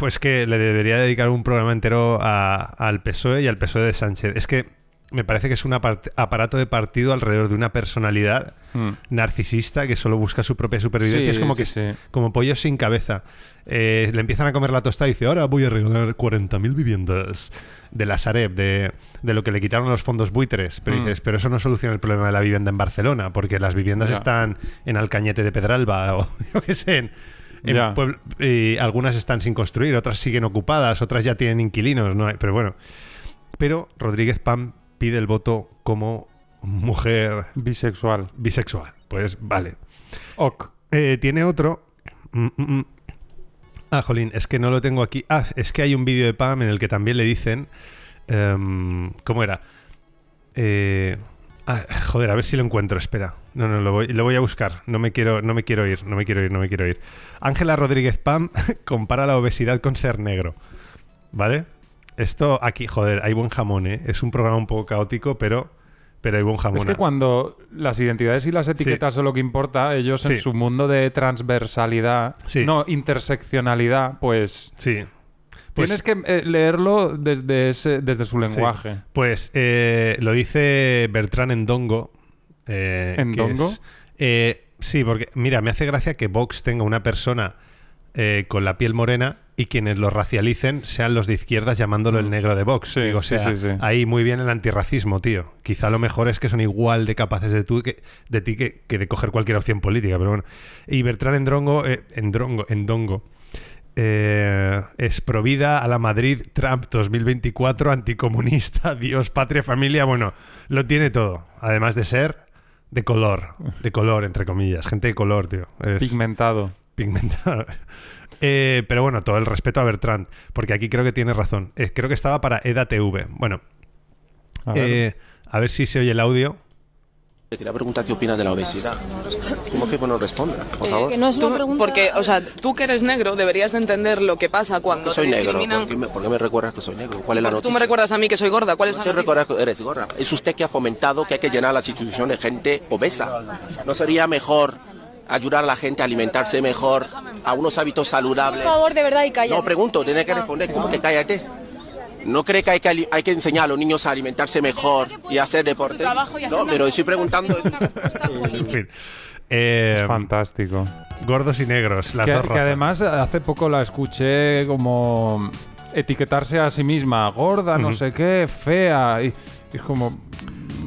es que le debería dedicar un programa entero a- al PSOE y al PSOE de Sánchez. Es que me parece que es un apart- aparato de partido alrededor de una personalidad Mm. narcisista que solo busca su propia supervivencia. Sí, es como sí, que sí. como pollo sin cabeza. Eh, le empiezan a comer la tostada y dice, ahora voy a regalar 40.000 viviendas de la Sareb, de, de lo que le quitaron los fondos buitres. Pero Mm. dices, pero eso no soluciona el problema de la vivienda en Barcelona, porque las viviendas Ya. están en Alcañete de Pedralba o yo qué sé, en, en y algunas están sin construir, otras siguen ocupadas, otras ya tienen inquilinos, no hay- pero bueno. Pero Rodríguez Pam pide el voto como mujer Bisexual. bisexual. Pues vale. Ok. Eh, tiene otro. Mm, mm, mm. Ah, jolín, es que no lo tengo aquí. Ah, es que hay un vídeo de Pam en el que también le dicen. em, ¿Cómo era? Eh, ah, joder, a ver si lo encuentro. Espera. No, no, lo voy, lo voy a buscar. No me quiero, no me quiero ir, no me quiero ir, no me quiero ir. Ángela Rodríguez Pam compara la obesidad con ser negro. ¿Vale? Esto aquí, joder, hay buen jamón, ¿eh? Es un programa un poco caótico, pero, pero hay buen jamón. Es que cuando las identidades y las etiquetas son lo que importa, ellos en su mundo de transversalidad, Sí. no interseccionalidad, pues Sí. Pues- tienes que eh, leerlo desde, ese- desde su lenguaje. Pues eh, lo dice Bertrán Endongo. eh, que ¿Endongo? es- eh, sí, porque mira, me hace gracia que Vox tenga una persona con la piel morena y quienes lo racialicen sean los de izquierdas llamándolo el negro de Vox. Mm. Sí, Digo, o sí, sea, sí, sí. ahí muy bien el antirracismo, tío. Quizá lo mejor es que son igual de capaces de, tú que, de ti que, que de coger cualquier opción política, pero bueno. Y Bertrán Endrongo, eh, Endrongo, Endongo, eh, es provida a la Madrid Trump 2024, anticomunista, Dios, patria, familia, bueno, lo tiene todo. Además de ser de color, de color, entre comillas, gente de color, tío. Es Pigmentado. pigmentado. Eh, pero bueno, todo el respeto a Bertrand, porque aquí creo que tiene razón. Eh, creo que estaba para EDATV. Bueno, A ver. eh, a ver si se oye el audio. Te quería preguntar qué opinas de la obesidad. ¿Cómo que no responda, por favor? Que no es una Tú- pregunta... Porque, o sea, tú que eres negro deberías de entender lo que pasa cuando soy te negro. discriminan. ¿Por qué, me, por qué me recuerdas que soy negro? ¿Cuál es la Tú noticia? me recuerdas a mí que soy gorda. ¿Cuál es ¿Por la qué noticia? recuerdas que eres gorda? Es usted que ha fomentado que hay que llenar las instituciones de gente obesa. ¿No sería mejor ayudar a la gente a alimentarse mejor, a unos hábitos saludables? Por favor, de verdad, y calla. No, pregunto, tiene que responder. ¿Cómo que cállate? ¿No cree que hay que, hay que enseñar a los niños a alimentarse mejor y a hacer deporte? trabajo y hacer No, pero estoy preguntando... En fin. Eh, Es fantástico. gordos y negros, las que, dos que además hace poco la escuché como etiquetarse a sí misma, gorda, no sé qué, fea. Y, y es como.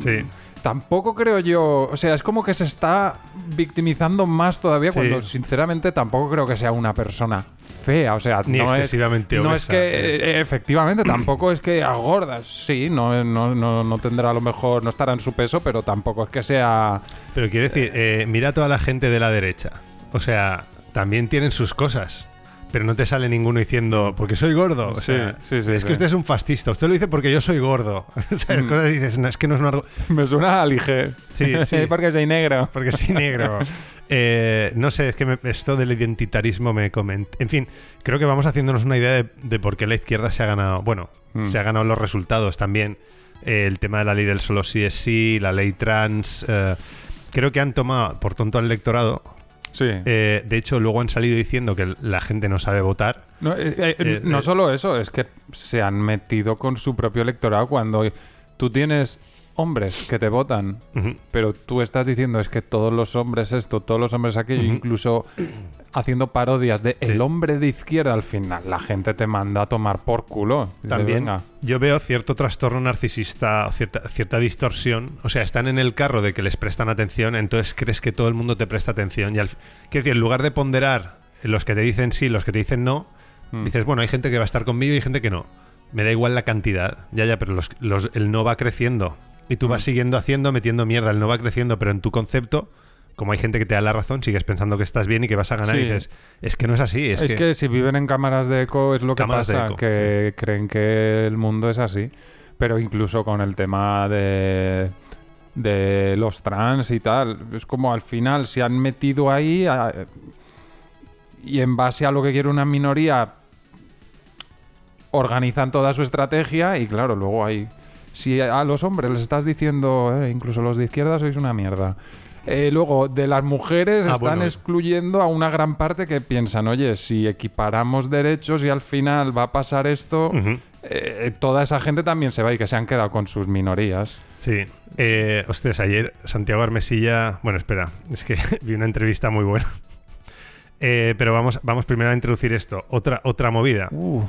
Sí. Tampoco creo yo. O sea, es como que se está victimizando más todavía Sí. cuando, sinceramente, tampoco creo que sea una persona fea. O sea, Ni no es- excesivamente No es que. es- eh, efectivamente, tampoco es que a gordas. Sí, no, no, no, no tendrá a lo mejor. No estará en su peso, pero tampoco es que sea. Pero quiero decir, eh, mira a toda la gente de la derecha. O sea, también tienen sus cosas. Pero no te sale ninguno diciendo, porque soy gordo. O Sí, sea, sí, sí, es que usted es un fascista. Usted lo dice porque yo soy gordo. o sea, Mm. cosas dices, no, es que no es un argu- Me suena a lige. Sí, sí. porque soy negro. Porque soy negro. Eh, no sé, es que me- esto del identitarismo me comenta. En fin, creo que vamos haciéndonos una idea de, de por qué la izquierda se ha ganado. Bueno, Mm. se ha ganado los resultados también. Eh, el tema de la ley del solo sí es sí, la ley trans. eh, creo que han tomado por tonto al electorado. Sí. Eh, de hecho, luego han salido diciendo que la gente no sabe votar. No, eh, eh, no solo eso, es que se han metido con su propio electorado cuando tú tienes hombres que te votan, pero tú estás diciendo es que todos los hombres esto, todos los hombres aquello, incluso haciendo parodias de el hombre de izquierda al final, la gente te manda a tomar por culo. También yo veo cierto trastorno narcisista, cierta, cierta distorsión. O sea, están en el carro de que les prestan atención, entonces crees que todo el mundo te presta atención. Y al, quiero decir, en lugar de ponderar los que te dicen sí, los que te dicen no, Mm. dices, bueno, hay gente que va a estar conmigo y hay gente que no. Me da igual la cantidad. Ya, ya, pero los, los- el no va creciendo. Y tú vas Mm. siguiendo haciendo, metiendo mierda. El no va creciendo, pero en tu concepto, como hay gente que te da la razón, sigues pensando que estás bien y que vas a ganar. Y dices, es que no es así. Es, Es, que... si viven en cámaras de eco es lo que Cámaras de pasa, eco, que creen que el mundo es así. Pero incluso con el tema de, de los trans y tal, es como al final se han metido ahí a- y en base a lo que quiere una minoría organizan toda su estrategia y claro, luego hay... Si a los hombres les estás diciendo, eh, incluso los de izquierda sois una mierda. Eh, luego, de las mujeres Ah, están bueno. excluyendo a una gran parte que piensan, oye, si equiparamos derechos y al final va a pasar esto, eh, toda esa gente también se va y que se han quedado con sus minorías. Sí. Eh, hostias, ayer Santiago Armesilla. Bueno, espera, es que vi una entrevista muy buena. Pero vamos, vamos primero a introducir esto. Otra, otra movida. Uh.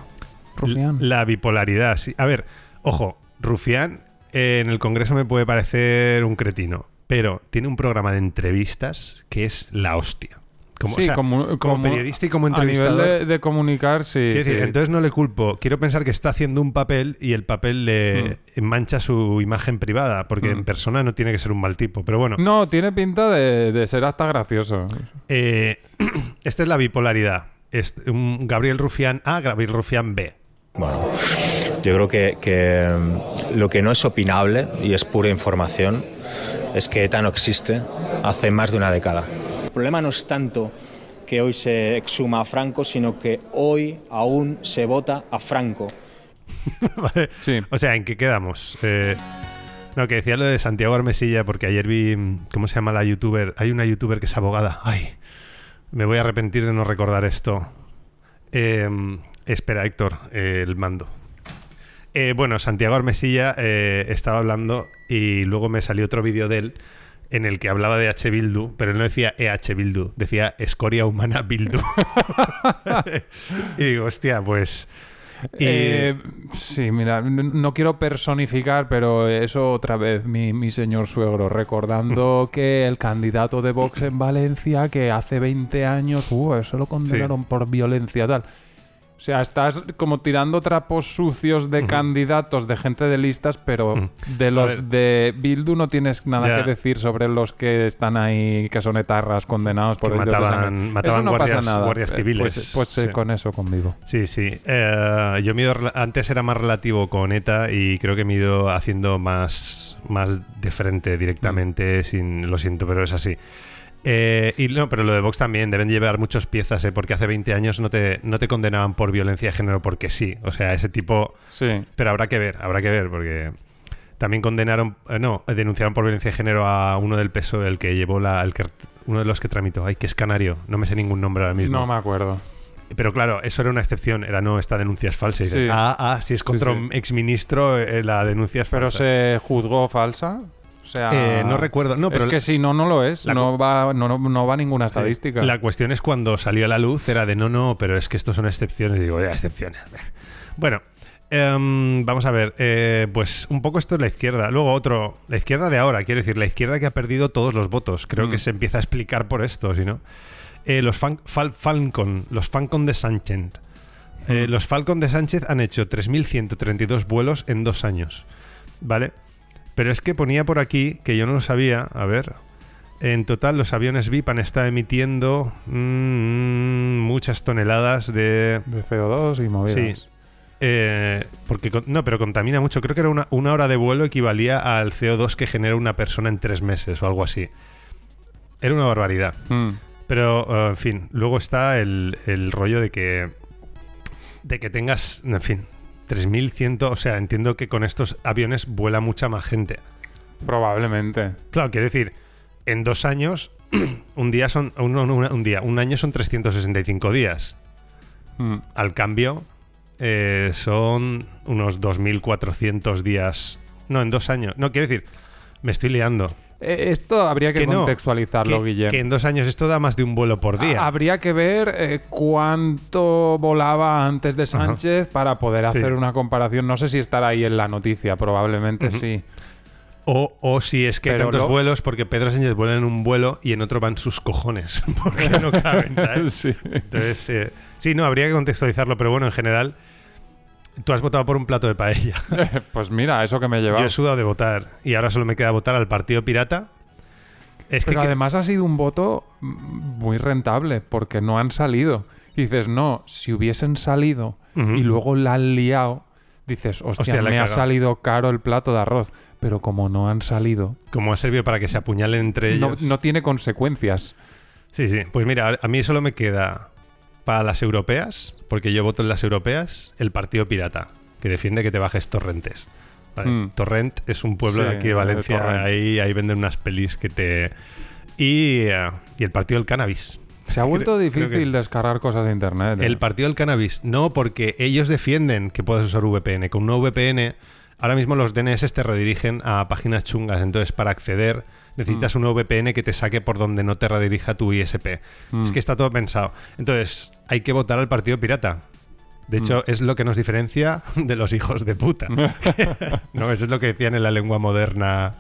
La bipolaridad. sí. A ver, ojo, Rufián eh, en el Congreso me puede parecer un cretino, pero tiene un programa de entrevistas que es la hostia. Como, Sí, o sea, como- como como- periodista y como a nivel entrevistador. de, de comunicar, sí. Decir, sí. entonces no le culpo. Quiero pensar que está haciendo un papel y el papel le mancha su imagen privada, porque Mm. en persona no tiene que ser un mal tipo. Pero bueno, No, tiene pinta de, de ser hasta gracioso. eh, esta es la bipolaridad. Es un Gabriel Rufián A, Gabriel Rufián B. Bueno, yo creo que, que, mm, lo que no es opinable y es pura información es que ETA no existe hace más de una década. El problema no es tanto que hoy se exhuma a Franco, sino que hoy aún se vota a Franco. ¿Vale? O sea, ¿en qué quedamos? Eh, no, que decía lo de Santiago Armesilla, porque ayer vi. ¿Cómo se llama la youtuber? Hay una youtuber que es abogada. Ay, me voy a arrepentir de no recordar esto. Eh, espera, Héctor, eh, el mando. Eh, bueno, Santiago Armesilla eh, estaba hablando y luego me salió otro vídeo de él en el que hablaba de H. Bildu, pero él no decía EH Bildu, decía Escoria Humana Bildu. y digo, hostia, pues... y- Eh, sí, mira, no quiero personificar, pero eso otra vez, mi, mi señor suegro, recordando que el candidato de Vox en Valencia, que hace 20 años, uh, eso lo condenaron por violencia, tal. O sea, estás como tirando trapos sucios de candidatos, de gente de listas, pero de los de Bildu no tienes nada Ya. que decir sobre los que están ahí, que son etarras, condenados por Que de mataban- sangre. mataban Eso no guardias- pasa nada. guardias Eh, civiles. Pues, pues, eh, con eso conmigo. Sí, sí. Eh, yo me he ido rela- antes era más relativo con ETA y creo que me he ido haciendo más, más de frente directamente, Mm. sin, lo siento, pero es así. Eh, y no, pero lo de Vox también deben llevar muchas piezas, ¿eh? porque hace 20 años no te, no te condenaban por violencia de género porque sí. O sea, ese tipo... Sí. Pero habrá que ver, habrá que ver, porque también condenaron, eh, no, denunciaron por violencia de género a uno del peso, el que llevó la, el que, uno de los que tramitó, ay, que es canario, no me sé ningún nombre ahora mismo. No me acuerdo. Pero claro, eso era una excepción, era no, esta denuncia es falsa. Y dices, Sí. ah, ah, si es contra Sí, sí. un exministro, eh, la denuncia es Pero falsa. se juzgó falsa. O sea, Eh, no recuerdo, no, pero es que la- si no, no lo es. no, va, no, no, no va ninguna estadística. La cuestión es cuando salió a la luz, era de no, no, pero es que estos son excepciones. Y digo, ya, excepciones. Bueno, em, vamos a ver, eh, pues un poco esto es la izquierda. Luego otro, la izquierda de ahora, quiero decir, la izquierda que ha perdido todos los votos. Creo Mm. que se empieza a explicar por esto, si no. Eh, los fan- Fal- Falcon, los Falcon de Sánchez. Eh, Mm. Los Falcon de Sánchez han hecho 3.132 vuelos en dos años. ¿Vale? Pero es que ponía por aquí, que yo no lo sabía, a ver. En total, los aviones VIP han estado emitiendo mm, muchas toneladas de. De CO2 y movidas. Sí. Eh, porque no, pero contamina mucho. Creo que era una, una hora de vuelo equivalía al CO2 que genera una persona en tres meses o algo así. Era una barbaridad. Mm. Pero, eh, en fin, luego está el, el rollo de que. de que tengas, en fin, 3100. O sea, entiendo que con estos aviones vuela mucha más gente. Probablemente. Claro, quiero decir, en dos años, un día son. Un, un- un día, un año son 365 días. Mm. Al cambio, eh, son unos 2.400 días No, en dos años. No, quiero decir, me estoy liando. Eh, Esto habría que, Que no, contextualizarlo, que, Guillem. que en dos años esto da más de un vuelo por día. Ha- Habría que ver eh, cuánto volaba antes de Sánchez para poder Sí. hacer una comparación. No sé si estará ahí en la noticia, probablemente sí. O, o si es que hay Pero tantos lo- vuelos, porque Pedro Sánchez vuela en un vuelo y en otro van sus cojones, porque no caben, ¿sabes? Sí. Entonces, eh, sí, no, habría que contextualizarlo, pero bueno, en general, tú has votado por un plato de paella. pues mira, eso que me lleva. Yo he sudado de votar y ahora solo me queda votar al Partido Pirata. Es Pero que además ha sido un voto mm, muy rentable porque no han salido. Y dices, no, si hubiesen salido y luego la han liado, dices, hostia, me ha salido caro el plato de arroz. Pero como no han salido, como ha servido para que se apuñalen entre no, ellos. no tiene consecuencias. Sí, sí. Pues mira, a mí solo me queda para las europeas, porque yo voto en las europeas, el Partido Pirata, que defiende que te bajes torrentes. Vale, Mm. Torrent es un pueblo Sí, de aquí de Valencia, ahí, ahí venden unas pelis que te... Y, eh, y el Partido del Cannabis. Se ha vuelto Creo- creo difícil que- descargar cosas de internet. ¿eh? El Partido del Cannabis, no, porque ellos defienden que puedas usar VPN. Con una VPN, ahora mismo los DNS te redirigen a páginas chungas. Entonces, para acceder, necesitas una VPN que te saque por donde no te redirija tu ISP. Mm. Es que está todo pensado. Entonces, hay que votar al Partido Pirata. De hecho, es lo que nos diferencia de los hijos de puta. no, eso es lo que decían en la lengua moderna.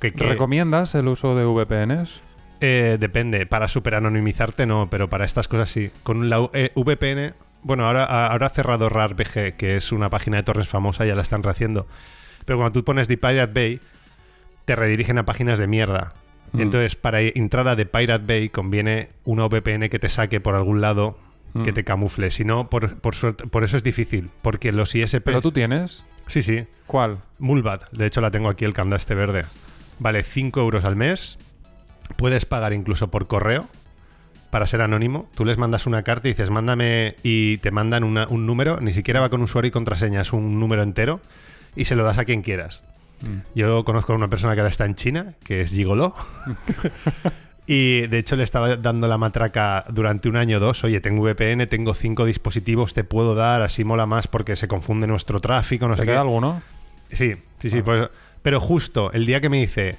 Que, que- ¿Recomiendas el uso de VPNs? eh, depende, para superanonimizarte no, pero para estas cosas sí. Con la eh, VPN, bueno, ahora, ahora ha cerrado RARPG, que es una página de torres famosa, ya la están rehaciendo. Pero cuando tú pones The Pirate Bay, te redirigen a páginas de mierda. Mm. Entonces, para entrar a The Pirate Bay conviene una VPN que te saque por algún lado, que Mm. te camufle. Si no, por, por, suerte- por eso es difícil, porque los ISP... ¿Pero tú tienes? Sí, sí. ¿Cuál? Mulbad, de hecho la tengo aquí el candaste verde. Vale 5 euros al mes. Puedes pagar incluso por correo para ser anónimo. Tú les mandas una carta y dices, mándame y te mandan una- un número. Ni siquiera va con usuario y contraseña, es un número entero y se lo das a quien quieras. Mm. Yo conozco a una persona que ahora está en China, que es Gigolo. y de hecho le estaba dando la matraca durante un año o dos. Oye, tengo VPN, tengo cinco dispositivos, te puedo dar, así mola más porque se confunde nuestro tráfico, no ¿Te sé queda qué. alguno? Sí, sí, sí. Ah. pues- pero justo el día que me dice,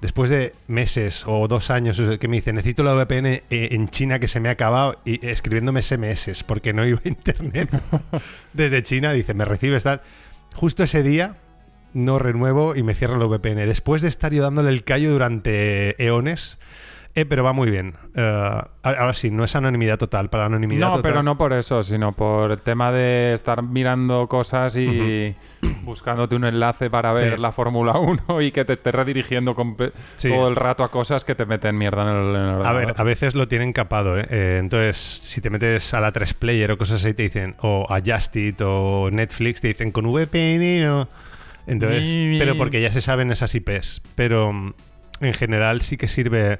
después de meses o dos años, que me dice, necesito la VPN eh, en China que se me ha acabado y escribiéndome SMS porque no iba a internet desde China, dice, me recibes tal. Justo ese día no renuevo y me cierro la VPN. Después de estar yo dándole el callo durante eones. Eh, pero va muy bien. Eh, ahora sí, no es anonimidad total. Para anonimidad No, total. pero no por eso, sino por el tema de estar mirando cosas y buscándote un enlace para ver Sí. la Fórmula 1 y que te esté redirigiendo Sí. todo el rato a cosas que te meten mierda en el, en el A ver, a veces lo tienen capado, ¿eh? Eh, entonces, si te metes a la 3 Player o cosas así, te dicen, o a Justit o Netflix, te dicen con VPN o. Entonces, pero porque ya se saben esas IPs. Pero en general sí que sirve.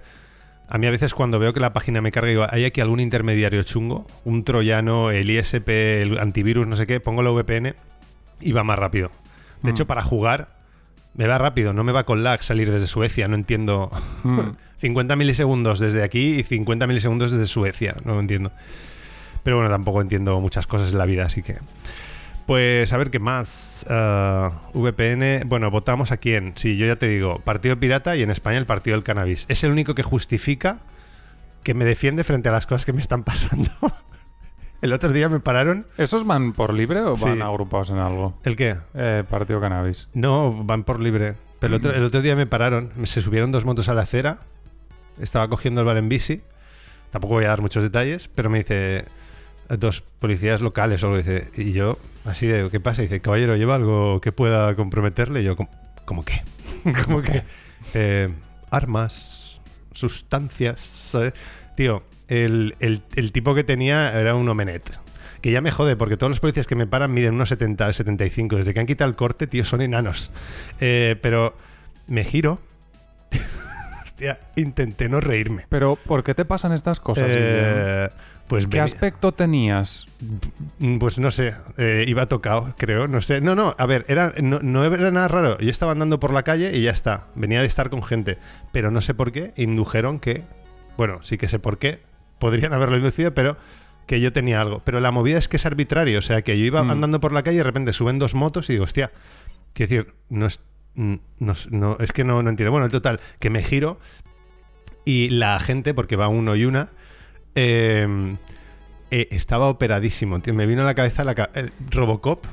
A mí a veces cuando veo que la página me carga, digo, hay aquí algún intermediario chungo, un troyano, el ISP, el antivirus, no sé qué, pongo la VPN y va más rápido. De Mm. hecho, para jugar me va rápido, no me va con lag salir desde Suecia, no entiendo. Mm. 50 milisegundos desde aquí y 50 milisegundos desde Suecia, no lo entiendo. Pero bueno, tampoco entiendo muchas cosas en la vida, así que... Pues a ver qué más. Ah, VPN. Bueno, votamos a quién. Sí, yo ya te digo, Partido Pirata y en España el Partido del Cannabis. Es el único que justifica que me defiende frente a las cosas que me están pasando. el otro día me pararon. ¿Esos van por libre o van Sí. agrupados en algo? ¿El qué? Eh, partido Cannabis. No, van por libre. Pero el otro, el otro día me pararon, se subieron dos motos a la acera, estaba cogiendo el bar en bici, tampoco voy a dar muchos detalles, pero me dice dos policías locales o algo, dice, y yo así de, ¿qué pasa? dice, caballero, ¿lleva algo que pueda comprometerle? Y yo, ¿cómo, ¿cómo qué? ¿Cómo qué? Eh, armas, sustancias, ¿sabes? Tío, el, el- el tipo que tenía era un homenet. Que ya me jode, porque todos los policías que me paran miden unos 70, 75. Desde que han quitado el corte, tío, son enanos. Eh, pero me giro. Hostia, intenté no reírme. Pero, ¿por qué te pasan estas cosas? Eh, pues ¿Qué aspecto tenías? Mm, Pues no sé, eh, iba tocado, creo, no sé. No, no, a ver, era, no, no era nada raro. Yo estaba andando por la calle y ya está. Venía de estar con gente. Pero no sé por qué indujeron que. Bueno, sí que sé por qué. Podrían haberlo inducido, pero que yo tenía algo. Pero la movida es que es arbitrario. O sea, que yo iba Mm. andando por la calle y de repente suben dos motos y digo, hostia. Quiero decir, no es mm, no, no, es que no, no entiendo. Bueno, el total, que me giro y la gente, porque va uno y una, eh, eh, estaba operadísimo. Tío. Me vino a la cabeza la el Robocop.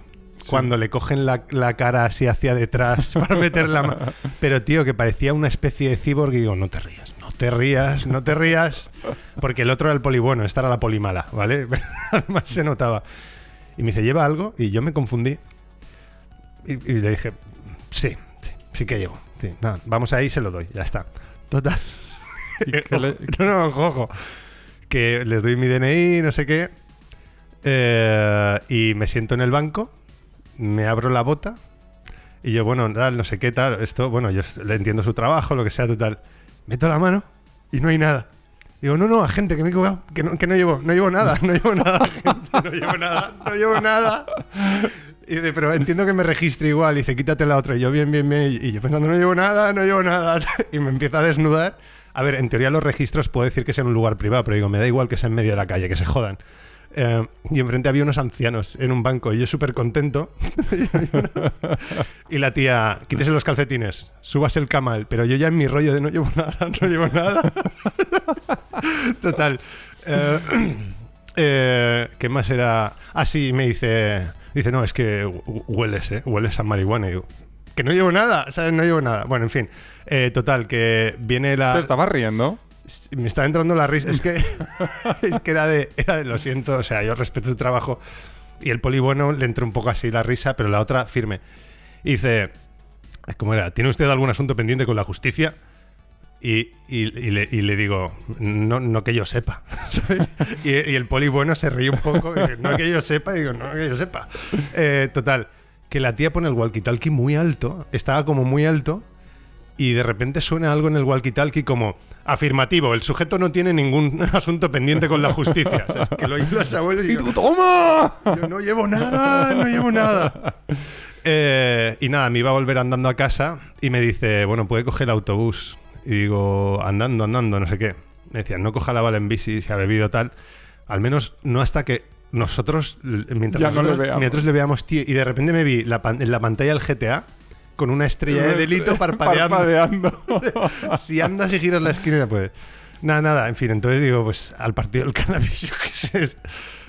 Cuando le cogen la, la cara así hacia detrás para meter la mano. Pero, tío, que parecía una especie de cyborg y digo, no te rías, no te rías, no te rías. Porque el otro era el poli bueno, esta era la poli mala, ¿vale? Además se notaba. Y me dice, ¿lleva algo? Y yo me confundí. Y, y le dije, sí, sí, sí que llevo. Sí, nada, vamos ahí, se lo doy, ya está. Total. le- no, no, ojo. Que les doy mi DNI, no sé qué. eh, y me siento en el banco, me abro la bota. Y yo, bueno, tal, no sé qué, tal. Esto, bueno, yo le entiendo su trabajo, lo que sea, total. Meto la mano y no hay nada. Digo, no, no, agente, que me he equivocado, que no, que no llevo, no llevo nada, no llevo nada, agente, no llevo nada, no llevo nada. Y dice, pero entiendo que me registre igual. Y dice, quítate la otra. Y yo, bien, bien, bien. Y yo pensando, no llevo nada, no llevo nada. Y me empieza a desnudar. A ver, en teoría los registros puedo decir que sea en un lugar privado, pero digo, me da igual que sea en medio de la calle, que se jodan. Eh, y enfrente había unos ancianos en un banco y yo súper contento. y la tía, quítese los calcetines, súbase el camal, pero yo ya en mi rollo de no llevo nada, no llevo nada. Total. Eh, eh, ¿Qué más era? Ah, sí, me dice, dice, no, es que hu- hueles, ¿eh? Hueles a marihuana. Y digo, que no llevo nada, ¿sabes? No llevo nada. Bueno, en fin. Eh, total, que viene la... ¿Te estabas riendo? Me está entrando la risa. Es que, es que era, de, era de, lo siento, o sea, yo respeto tu trabajo. Y el poli bueno le entró un poco así la risa, pero la otra firme. Y dice, ¿cómo era? ¿Tiene usted algún asunto pendiente con la justicia? Y, y- y le, y le digo, no, no que yo sepa, ¿sabes? Y, el poli bueno se ríe un poco, no que yo sepa, y digo, no que yo sepa. Eh, total, que la tía pone el walkie-talkie muy alto, estaba como muy alto, y de repente suena algo en el walkie-talkie como afirmativo, el sujeto no tiene ningún asunto pendiente con la justicia. O sea, es que lo oyen los abuelos y, yo, ¡Toma! yo no llevo nada, no llevo nada. Eh, y nada, me iba a volver andando a casa y me dice, bueno, puede coger el autobús. Y digo, andando, andando, no sé qué. Me decían, no coja la bala en bici, se ha bebido tal. Al menos no hasta que nosotros, mientras, Ya no le nosotros- veamos. mientras le veamos, tío, y de repente me vi la pan- en la pantalla del GTA con una estrella de delito parpadeando. Parpadeando. si andas y giras la esquina ya puedes. Nada, nada, en fin, entonces digo, pues al partido del cannabis, yo qué sé.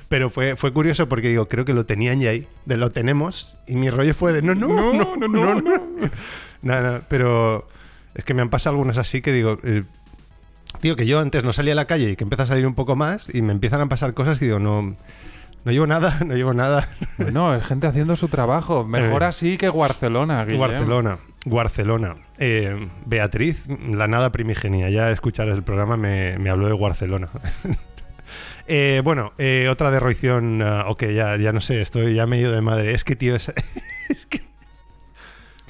Pero fue, fue curioso porque digo, creo que lo tenían ya ahí, de lo tenemos, y mi rollo fue de no, no, no, no, no, no. Nada, nada, pero es que me han pasado algunas así que digo, eh, tío, que yo antes no salía a la calle y que empieza a salir un poco más y me empiezan a pasar cosas y digo, no, no llevo nada, no llevo nada. Bueno, es gente haciendo su trabajo. Mejor Eh. así que Barcelona, Guillem. Barcelona, Barcelona. Eh, Beatriz, la nada primigenia. Ya escuchar el programa me, me habló de Barcelona. Eh, bueno, eh, otra derroición. ah, ok, ya, ya no sé, estoy ya medio de madre. Es que, tío, es,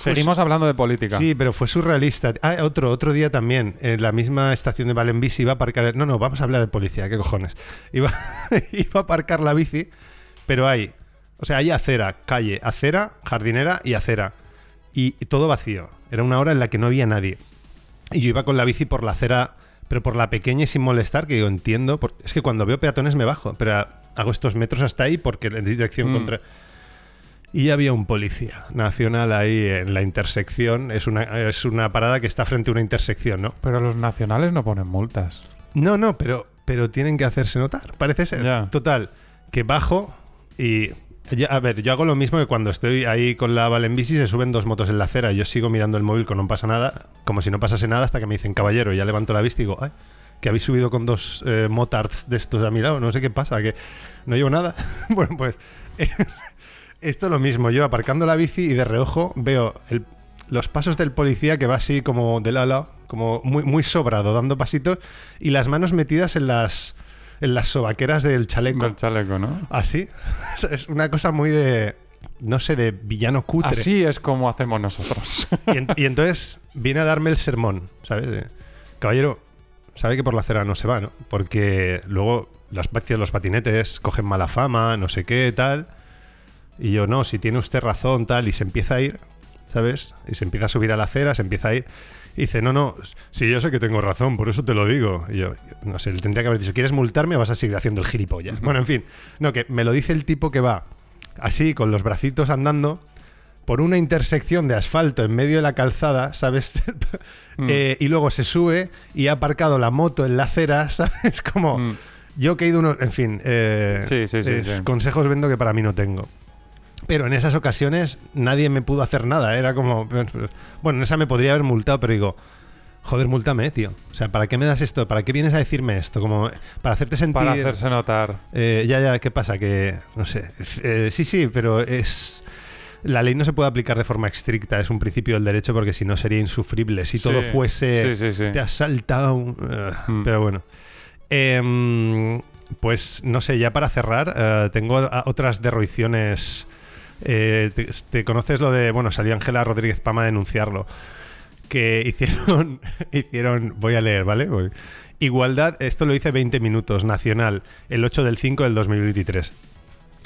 Seguimos hablando de política. Sí, pero fue surrealista. Ah, otro, otro día también, en la misma estación de Valenbici iba a aparcar. No, no, vamos a hablar de policía, qué cojones. Iba, iba a aparcar la bici, pero hay. O sea, hay acera, calle, acera, jardinera y acera. Y, todo vacío. Era una hora en la que no había nadie. Y yo iba con la bici por la acera, pero por la pequeña y sin molestar, que digo, entiendo. por- es que cuando veo peatones me bajo, pero hago estos metros hasta ahí porque en dirección Mm. contra. Y había un policía nacional ahí en la intersección. Es una, es una parada que está frente a una intersección, ¿no? Pero los nacionales no ponen multas. No, no, pero, pero tienen que hacerse notar, parece ser. Ya. Total, que bajo y... ya- a ver, yo hago lo mismo que cuando estoy ahí con la Valen bici, se suben dos motos en la acera. Yo sigo mirando el móvil, como no pasa nada, como si no pasase nada, hasta que me dicen, caballero, y ya levanto la vista y digo, ay, que habéis subido con dos eh, motards de estos a mi lado, no sé qué pasa, que no llevo nada. bueno, pues esto es lo mismo, yo aparcando la bici y de reojo veo el- los pasos del policía que va así como de lado a lado, como muy, muy sobrado, dando pasitos, y las manos metidas en las, en las sobaqueras del chaleco. Del chaleco, ¿no? Así. es una cosa muy de, no sé, de villano cutre. Así es como hacemos nosotros. Y, en- y entonces viene a darme el sermón, ¿sabes? De, Caballero, sabe que por la acera no se va, ¿no? Porque luego las de los patinetes cogen mala fama, no sé qué, tal. Y yo, no, si tiene usted razón, tal, y se empieza a ir, ¿sabes? Y se empieza a subir a la acera, se empieza a ir. Y dice, no, no, si yo sé que tengo razón, por eso te lo digo. Y yo, no sé, le tendría que haber dicho, ¿quieres multarme o vas a seguir haciendo el gilipollas? Bueno, en fin, no, que me lo dice el tipo que va así, con los bracitos andando por una intersección de asfalto en medio de la calzada, ¿sabes? Mm. Eh, y luego se sube y ha aparcado la moto en la acera, ¿sabes? Como Mm. yo que he ido uno, en fin, eh, Sí, sí, sí, es sí. consejos vendo que para mí no tengo. Pero en esas ocasiones nadie me pudo hacer nada. Era como. Bueno, en esa me podría haber multado, pero digo. Joder, multame, tío. O sea, ¿para qué me das esto? ¿Para qué vienes a decirme esto? Como para hacerte sentir. Para hacerse notar. Eh, ya, ya, ¿qué pasa? Que. No sé. Eh, sí, sí, pero es. La ley no se puede aplicar de forma estricta, es un principio del derecho porque si no sería insufrible. Si todo fuese. sí, sí, sí. Te has saltado. un- eh, Mm. Pero bueno. Em, pues no sé, ya para cerrar, tengo otras derroiciones. Eh, te, te conoces lo de. Bueno, salió Ángela Rodríguez Pama a denunciarlo. Que hicieron. hicieron. Voy a leer, ¿vale? Voy. Igualdad, esto lo hice 20 minutos, nacional, el 8 del 5 del 2023.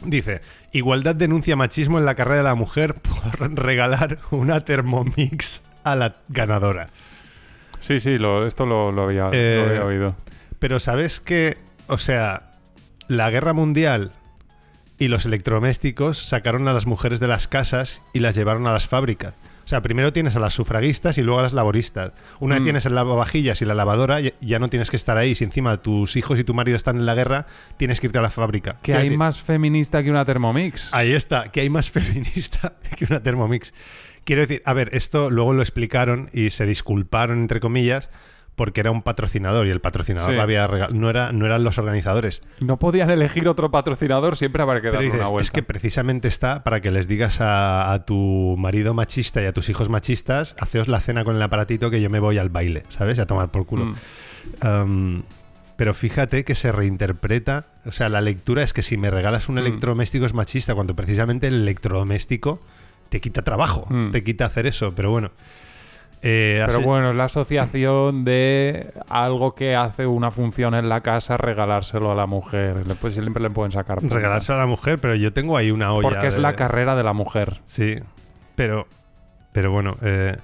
Dice, igualdad denuncia machismo en la carrera de la mujer por regalar una Thermomix a la ganadora. Sí, sí, lo- esto lo, lo había, Eh, lo había oído. Pero sabes que, o sea, la guerra mundial y los electrodomésticos sacaron a las mujeres de las casas y las llevaron a las fábricas. O sea, primero tienes a las sufragistas y luego a las laboristas. Una vez Mm. tienes el lavavajillas y la lavadora, ya, ya no tienes que estar ahí. Si encima tus hijos y tu marido están en la guerra, tienes que irte a la fábrica. Que hay decir, más feminista que una Thermomix. Ahí está, que hay más feminista que una Thermomix. Quiero decir, a ver, esto luego lo explicaron y se disculparon, entre comillas, porque era un patrocinador y el patrocinador Sí. la había regal- no, era, no eran los organizadores. No podían elegir otro patrocinador, siempre habrá que darle una vuelta. es que precisamente está para que les digas a, a tu marido machista y a tus hijos machistas, haceos la cena con el aparatito que yo me voy al baile, ¿sabes? A tomar por culo. Mm. Um, pero fíjate que se reinterpreta, o sea, la lectura es que si me regalas un Mm. electrodoméstico es machista, cuando precisamente el electrodoméstico te quita trabajo, Mm. te quita hacer eso, pero bueno. Eh, Pero así- bueno, es la asociación de algo que hace una función en la casa, regalárselo a la mujer. Le- Pues siempre le pueden sacar. regalarse a la mujer, pero yo tengo ahí una olla. Porque es de- la carrera de la mujer. Sí, pero, pero bueno, eh,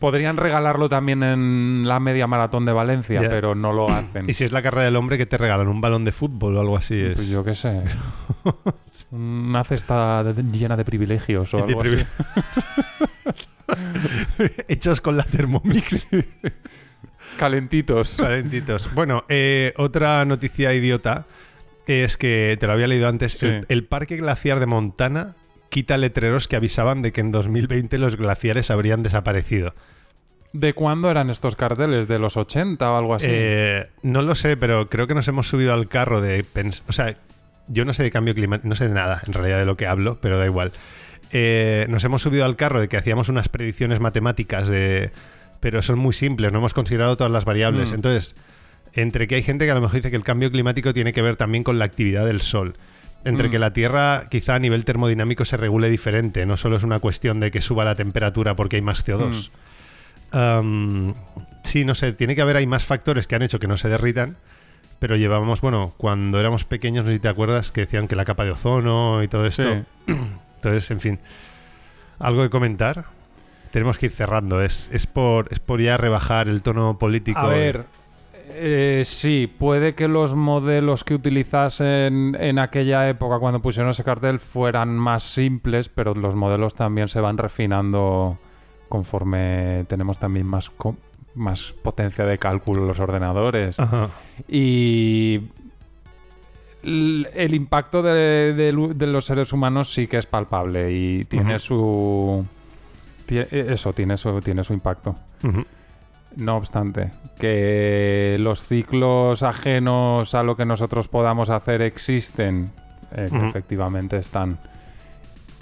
Podrían regalarlo también en la media maratón de Valencia, pero no lo hacen. y si es la carrera del hombre que te regalan un balón de fútbol o algo así. es- Pues yo qué sé. Una cesta de- llena de privilegios o De algo así. Hechos con la Thermomix. Calentitos. Calentitos. Bueno, eh, otra noticia idiota es que te lo había leído antes. Sí. El, el Parque Glaciar de Montana quita letreros que avisaban de que en 2020 los glaciares habrían desaparecido. ¿De cuándo eran estos carteles? ¿De los 80 o algo así? Eh, no lo sé, pero creo que nos hemos subido al carro de O sea, yo no sé de cambio climático, no sé de nada en realidad de lo que hablo, pero da igual. Eh, nos hemos subido al carro de que hacíamos unas predicciones matemáticas de. Pero son muy simples, no hemos considerado todas las variables. Mm. Entonces, entre que hay gente que a lo mejor dice que el cambio climático tiene que ver también con la actividad del sol. Entre Mm. que la Tierra quizá a nivel termodinámico se regule diferente, no solo es una cuestión de que suba la temperatura porque hay más CO2. Um, sí, no sé, tiene que haber, hay más factores que han hecho que no se derritan, pero llevábamos, bueno, cuando éramos pequeños, no sé si te acuerdas, que decían que la capa de ozono y todo esto. Sí. Entonces, en fin, ¿algo que comentar? Tenemos que ir cerrando, es, es, por, es por ya rebajar el tono político. A ver, eh, sí, puede que los modelos que utilizasen en aquella época cuando pusieron ese cartel fueran más simples, pero los modelos también se van refinando conforme tenemos también más, más potencia de cálculo en los ordenadores. Ajá. Y el impacto de, de lu- de los seres humanos sí que es palpable y tiene su... tie- Eso, tiene su, tiene su impacto. No obstante, que los ciclos ajenos a lo que nosotros podamos hacer existen, eh, que efectivamente están.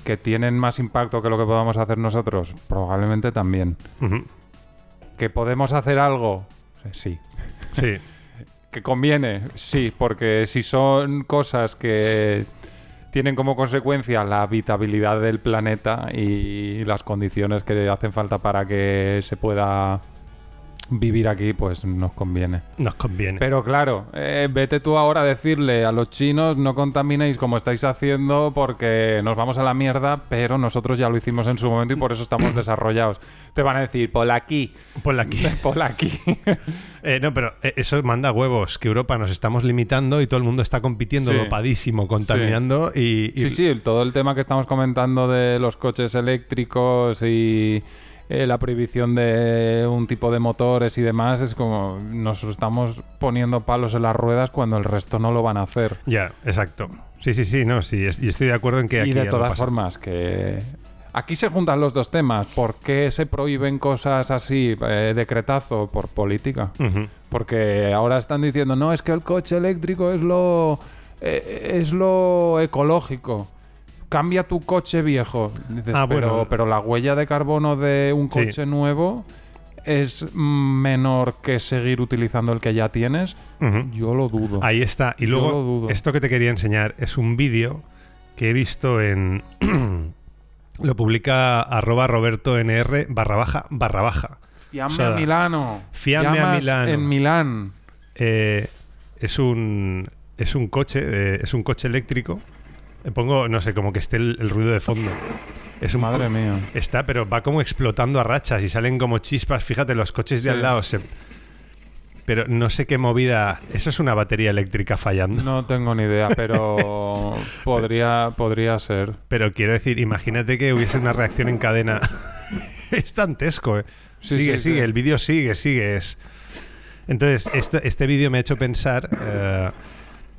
Que tienen más impacto que lo que podamos hacer nosotros, probablemente también. Que podemos hacer algo, Eh, sí. Sí. Que conviene, sí, porque si son cosas que tienen como consecuencia la habitabilidad del planeta y las condiciones que hacen falta para que se pueda vivir aquí pues nos conviene. Nos conviene. Pero claro, eh, vete tú ahora a decirle a los chinos no contaminéis como estáis haciendo porque nos vamos a la mierda, pero nosotros ya lo hicimos en su momento y por eso estamos desarrollados. Te van a decir, por aquí. Por aquí. Por aquí. Eh, no, pero eh, eso manda huevos, que Europa nos estamos limitando y todo el mundo está compitiendo Sí. dopadísimo, contaminando y, y- Sí, sí, todo el tema que estamos comentando de los coches eléctricos y eh, la prohibición de un tipo de motores y demás es como nos estamos poniendo palos en las ruedas cuando el resto no lo van a hacer. Ya, exacto. Sí, sí, sí, no, sí, es- y estoy de acuerdo en que aquí y de todas formas, que aquí se juntan los dos temas. ¿Por qué se prohíben cosas así, eh, decretazo? Por política. Porque ahora están diciendo, no, es que el coche eléctrico es lo, eh, es lo ecológico. Cambia tu coche viejo. Dices, Ah, pero, bueno. pero la huella de carbono de un Sí. coche nuevo es menor que seguir utilizando el que ya tienes. Yo lo dudo. Ahí está. Y luego, lo dudo. esto que te quería enseñar es un vídeo que he visto en. lo publica arroba roberto nr barra baja barra baja. Fiamme O sea, a Milano. Fiamme a Milano. En Milán. Eh, es un. Es un coche. eh, es un coche eléctrico. Pongo, no sé, como que esté el, el ruido de fondo. Es un Madre mía. Está, pero va como explotando a rachas y salen como chispas. Fíjate, los coches de Sí. al lado se. Pero no sé qué movida. Eso es una batería eléctrica fallando. No tengo ni idea, pero podría, podría ser. Pero quiero decir, imagínate que hubiese una reacción en cadena. es dantesco, ¿eh? Sí, sigue, sí, sigue, el vídeo sigue, sigue. Es... Entonces, este, este vídeo me ha hecho pensar eh,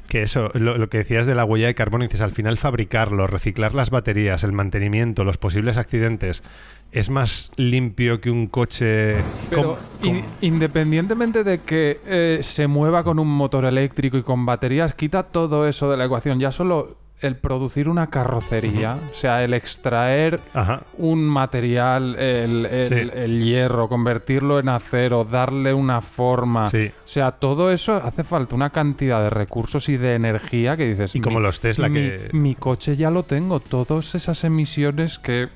que eso, lo, lo que decías de la huella de carbono, dices, al final fabricarlo, reciclar las baterías, el mantenimiento, los posibles accidentes, es más limpio que un coche... Pero in- independientemente de que eh, se mueva con un motor eléctrico y con baterías, quita todo eso de la ecuación. Ya solo el producir una carrocería, o sea, el extraer Ajá. un material, el, el- Sí. el hierro, convertirlo en acero, darle una forma. Sí. O sea, todo eso hace falta una cantidad de recursos y de energía que dices. Y como los Tesla mi, que- mi coche ya lo tengo. Todas esas emisiones que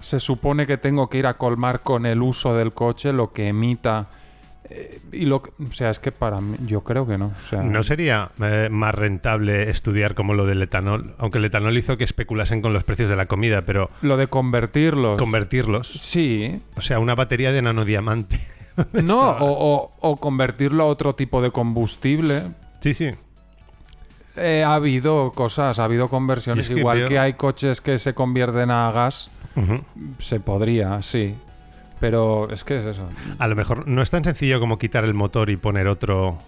se supone que tengo que ir a colmar con el uso del coche, lo que emita. Eh, y lo que- o sea, es que para mí, yo creo que no. O sea, ¿No sería eh, más rentable estudiar como lo del etanol? Aunque el etanol hizo que especulasen con los precios de la comida, pero lo de convertirlos. convertirlos. sí. O sea, una batería de nanodiamante. No, o, o- o convertirlo a otro tipo de combustible. Sí, sí. Eh, ha habido cosas, ha habido conversiones. Y es que Igual que hay coches que se convierten a gas, se podría, sí. Pero es que es eso. A lo mejor no es tan sencillo como quitar el motor y poner otro.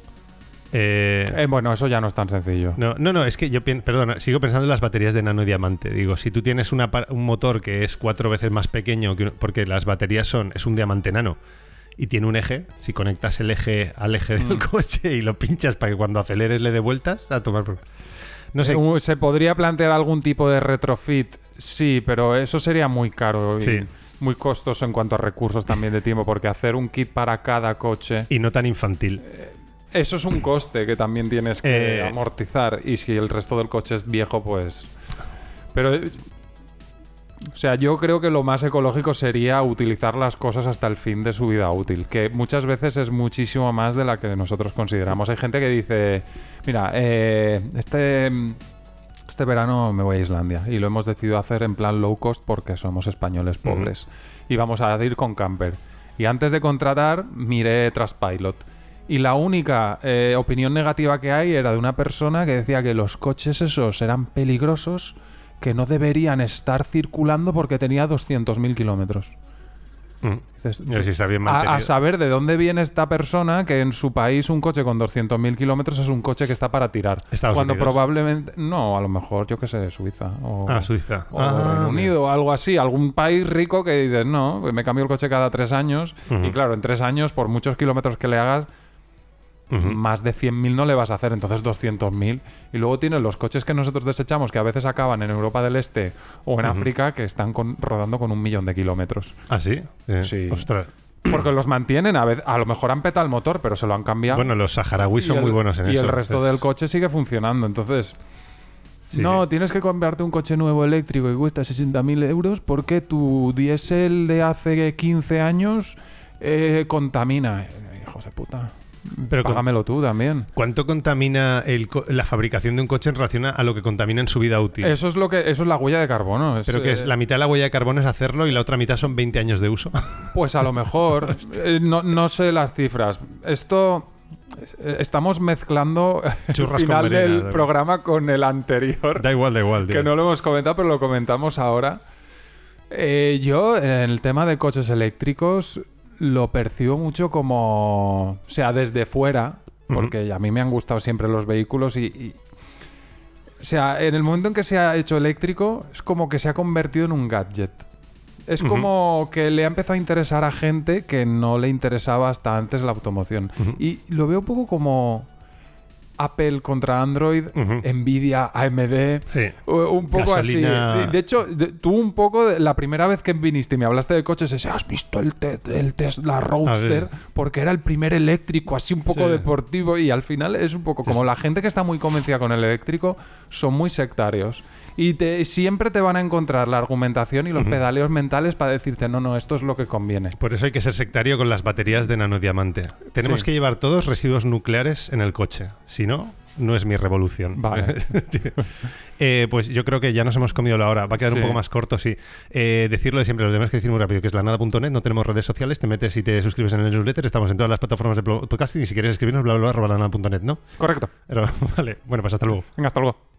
eh, Eh, bueno, eso ya no es tan sencillo. no, no, no, es que yo pienso, perdona, sigo pensando en las baterías de nanodiamante. Digo, si tú tienes una un motor que es cuatro veces más pequeño, que porque las baterías son, es un diamante nano y tiene un eje, si conectas el eje al eje del Mm. coche y lo pinchas para que cuando aceleres le dé vueltas, a tomar por... No sé, Uh, ¿Se podría plantear algún tipo de retrofit? Sí, pero eso sería muy caro y Sí. Muy costoso en cuanto a recursos también de tiempo, porque hacer un kit para cada coche, y no tan infantil. eso es un coste que también tienes que Eh. amortizar. Y si el resto del coche es viejo, pues... Pero... eh, O sea, yo creo que lo más ecológico sería utilizar las cosas hasta el fin de su vida útil, que muchas veces es muchísimo más de la que nosotros consideramos. Hay gente que dice, mira, eh, este, este verano me voy a Islandia y lo hemos decidido hacer en plan low cost porque somos españoles pobres y vamos a ir con camper. Y antes de contratar, miré Trustpilot. Y la única eh, opinión negativa que hay era de una persona que decía que los coches esos eran peligrosos, que no deberían estar circulando porque tenía 200.000 kilómetros. Mm. Dices, Yo si está bien a, saber de dónde viene esta persona que en su país un coche con 200.000 kilómetros es un coche que está para tirar. Estados cuando Unidos. probablemente... No, a lo mejor, yo qué sé, Suiza. O, Ah, Suiza. o Ah, Reino Unido o algo así. Algún país rico que dices, no, me cambio el coche cada tres años. Y claro, en tres años, por muchos kilómetros que le hagas, Más de 100.000 no le vas a hacer, entonces 200.000. Y luego tienes los coches que nosotros desechamos, que a veces acaban en Europa del Este o en. África, que están con- rodando con un millón de kilómetros. ¿Ah, sí? Eh, Sí. Ostras. Porque los mantienen, a, vez, a lo mejor han petado el motor, pero se lo han cambiado. Bueno, los saharauis Y son el- muy buenos en y eso. el resto Es- del coche sigue funcionando. Entonces, Sí, no, sí. tienes que comprarte un coche nuevo eléctrico que cuesta 60.000 euros porque tu diésel de hace 15 años eh, contamina. Hijos de puta. Pero con- Págamelo tú también. ¿Cuánto contamina el co- la fabricación de un coche en relación a lo que contamina en su vida útil? Eso es lo que eso es la huella de carbono. es, Pero que es eh, la mitad de la huella de carbono es hacerlo y la otra mitad son 20 años de uso. Pues a lo mejor. eh, no, no sé las cifras. Esto. eh, Estamos mezclando el con final del programa con el anterior. da igual, da igual. tío. que no lo hemos comentado, pero lo comentamos ahora. Eh, yo, en el tema de coches eléctricos, lo percibo mucho como. O sea, desde fuera, porque a mí me han gustado siempre los vehículos y. y- o sea, en el momento en que se ha hecho eléctrico, es como que se ha convertido en un gadget. Es como que le ha empezado a interesar a gente que no le interesaba hasta antes la automoción. Y lo veo un poco como Apple contra Android. Nvidia, AMD, Sí. un poco Gasolina- así. De, hecho, de- tú un poco, de- la primera vez que viniste y me hablaste de coches, ese, ¿has visto el, te- el Tesla Roadster? Porque era el primer eléctrico, así un poco Sí. deportivo. Y al final es un poco como la gente que está muy convencida con el eléctrico, son muy sectarios. Y te, siempre te van a encontrar la argumentación y los pedaleos mentales para decirte, no, no, esto es lo que conviene. Por eso hay que ser sectario con las baterías de nanodiamante. Tenemos Sí. que llevar todos residuos nucleares en el coche. Si no, no es mi revolución. Vale. Eh, pues yo creo que ya nos hemos comido la hora. Va a quedar un poco más corto, sí. Eh, decirlo de siempre, lo tenemos que decir muy rápido, que es lanada.net, no tenemos redes sociales, te metes y te suscribes en el newsletter, estamos en todas las plataformas de podcasting y si quieres escribirnos, bla, bla, bla, arroba lanada.net, ¿no? Correcto. Pero, vale, bueno, pues hasta luego. Venga, hasta luego.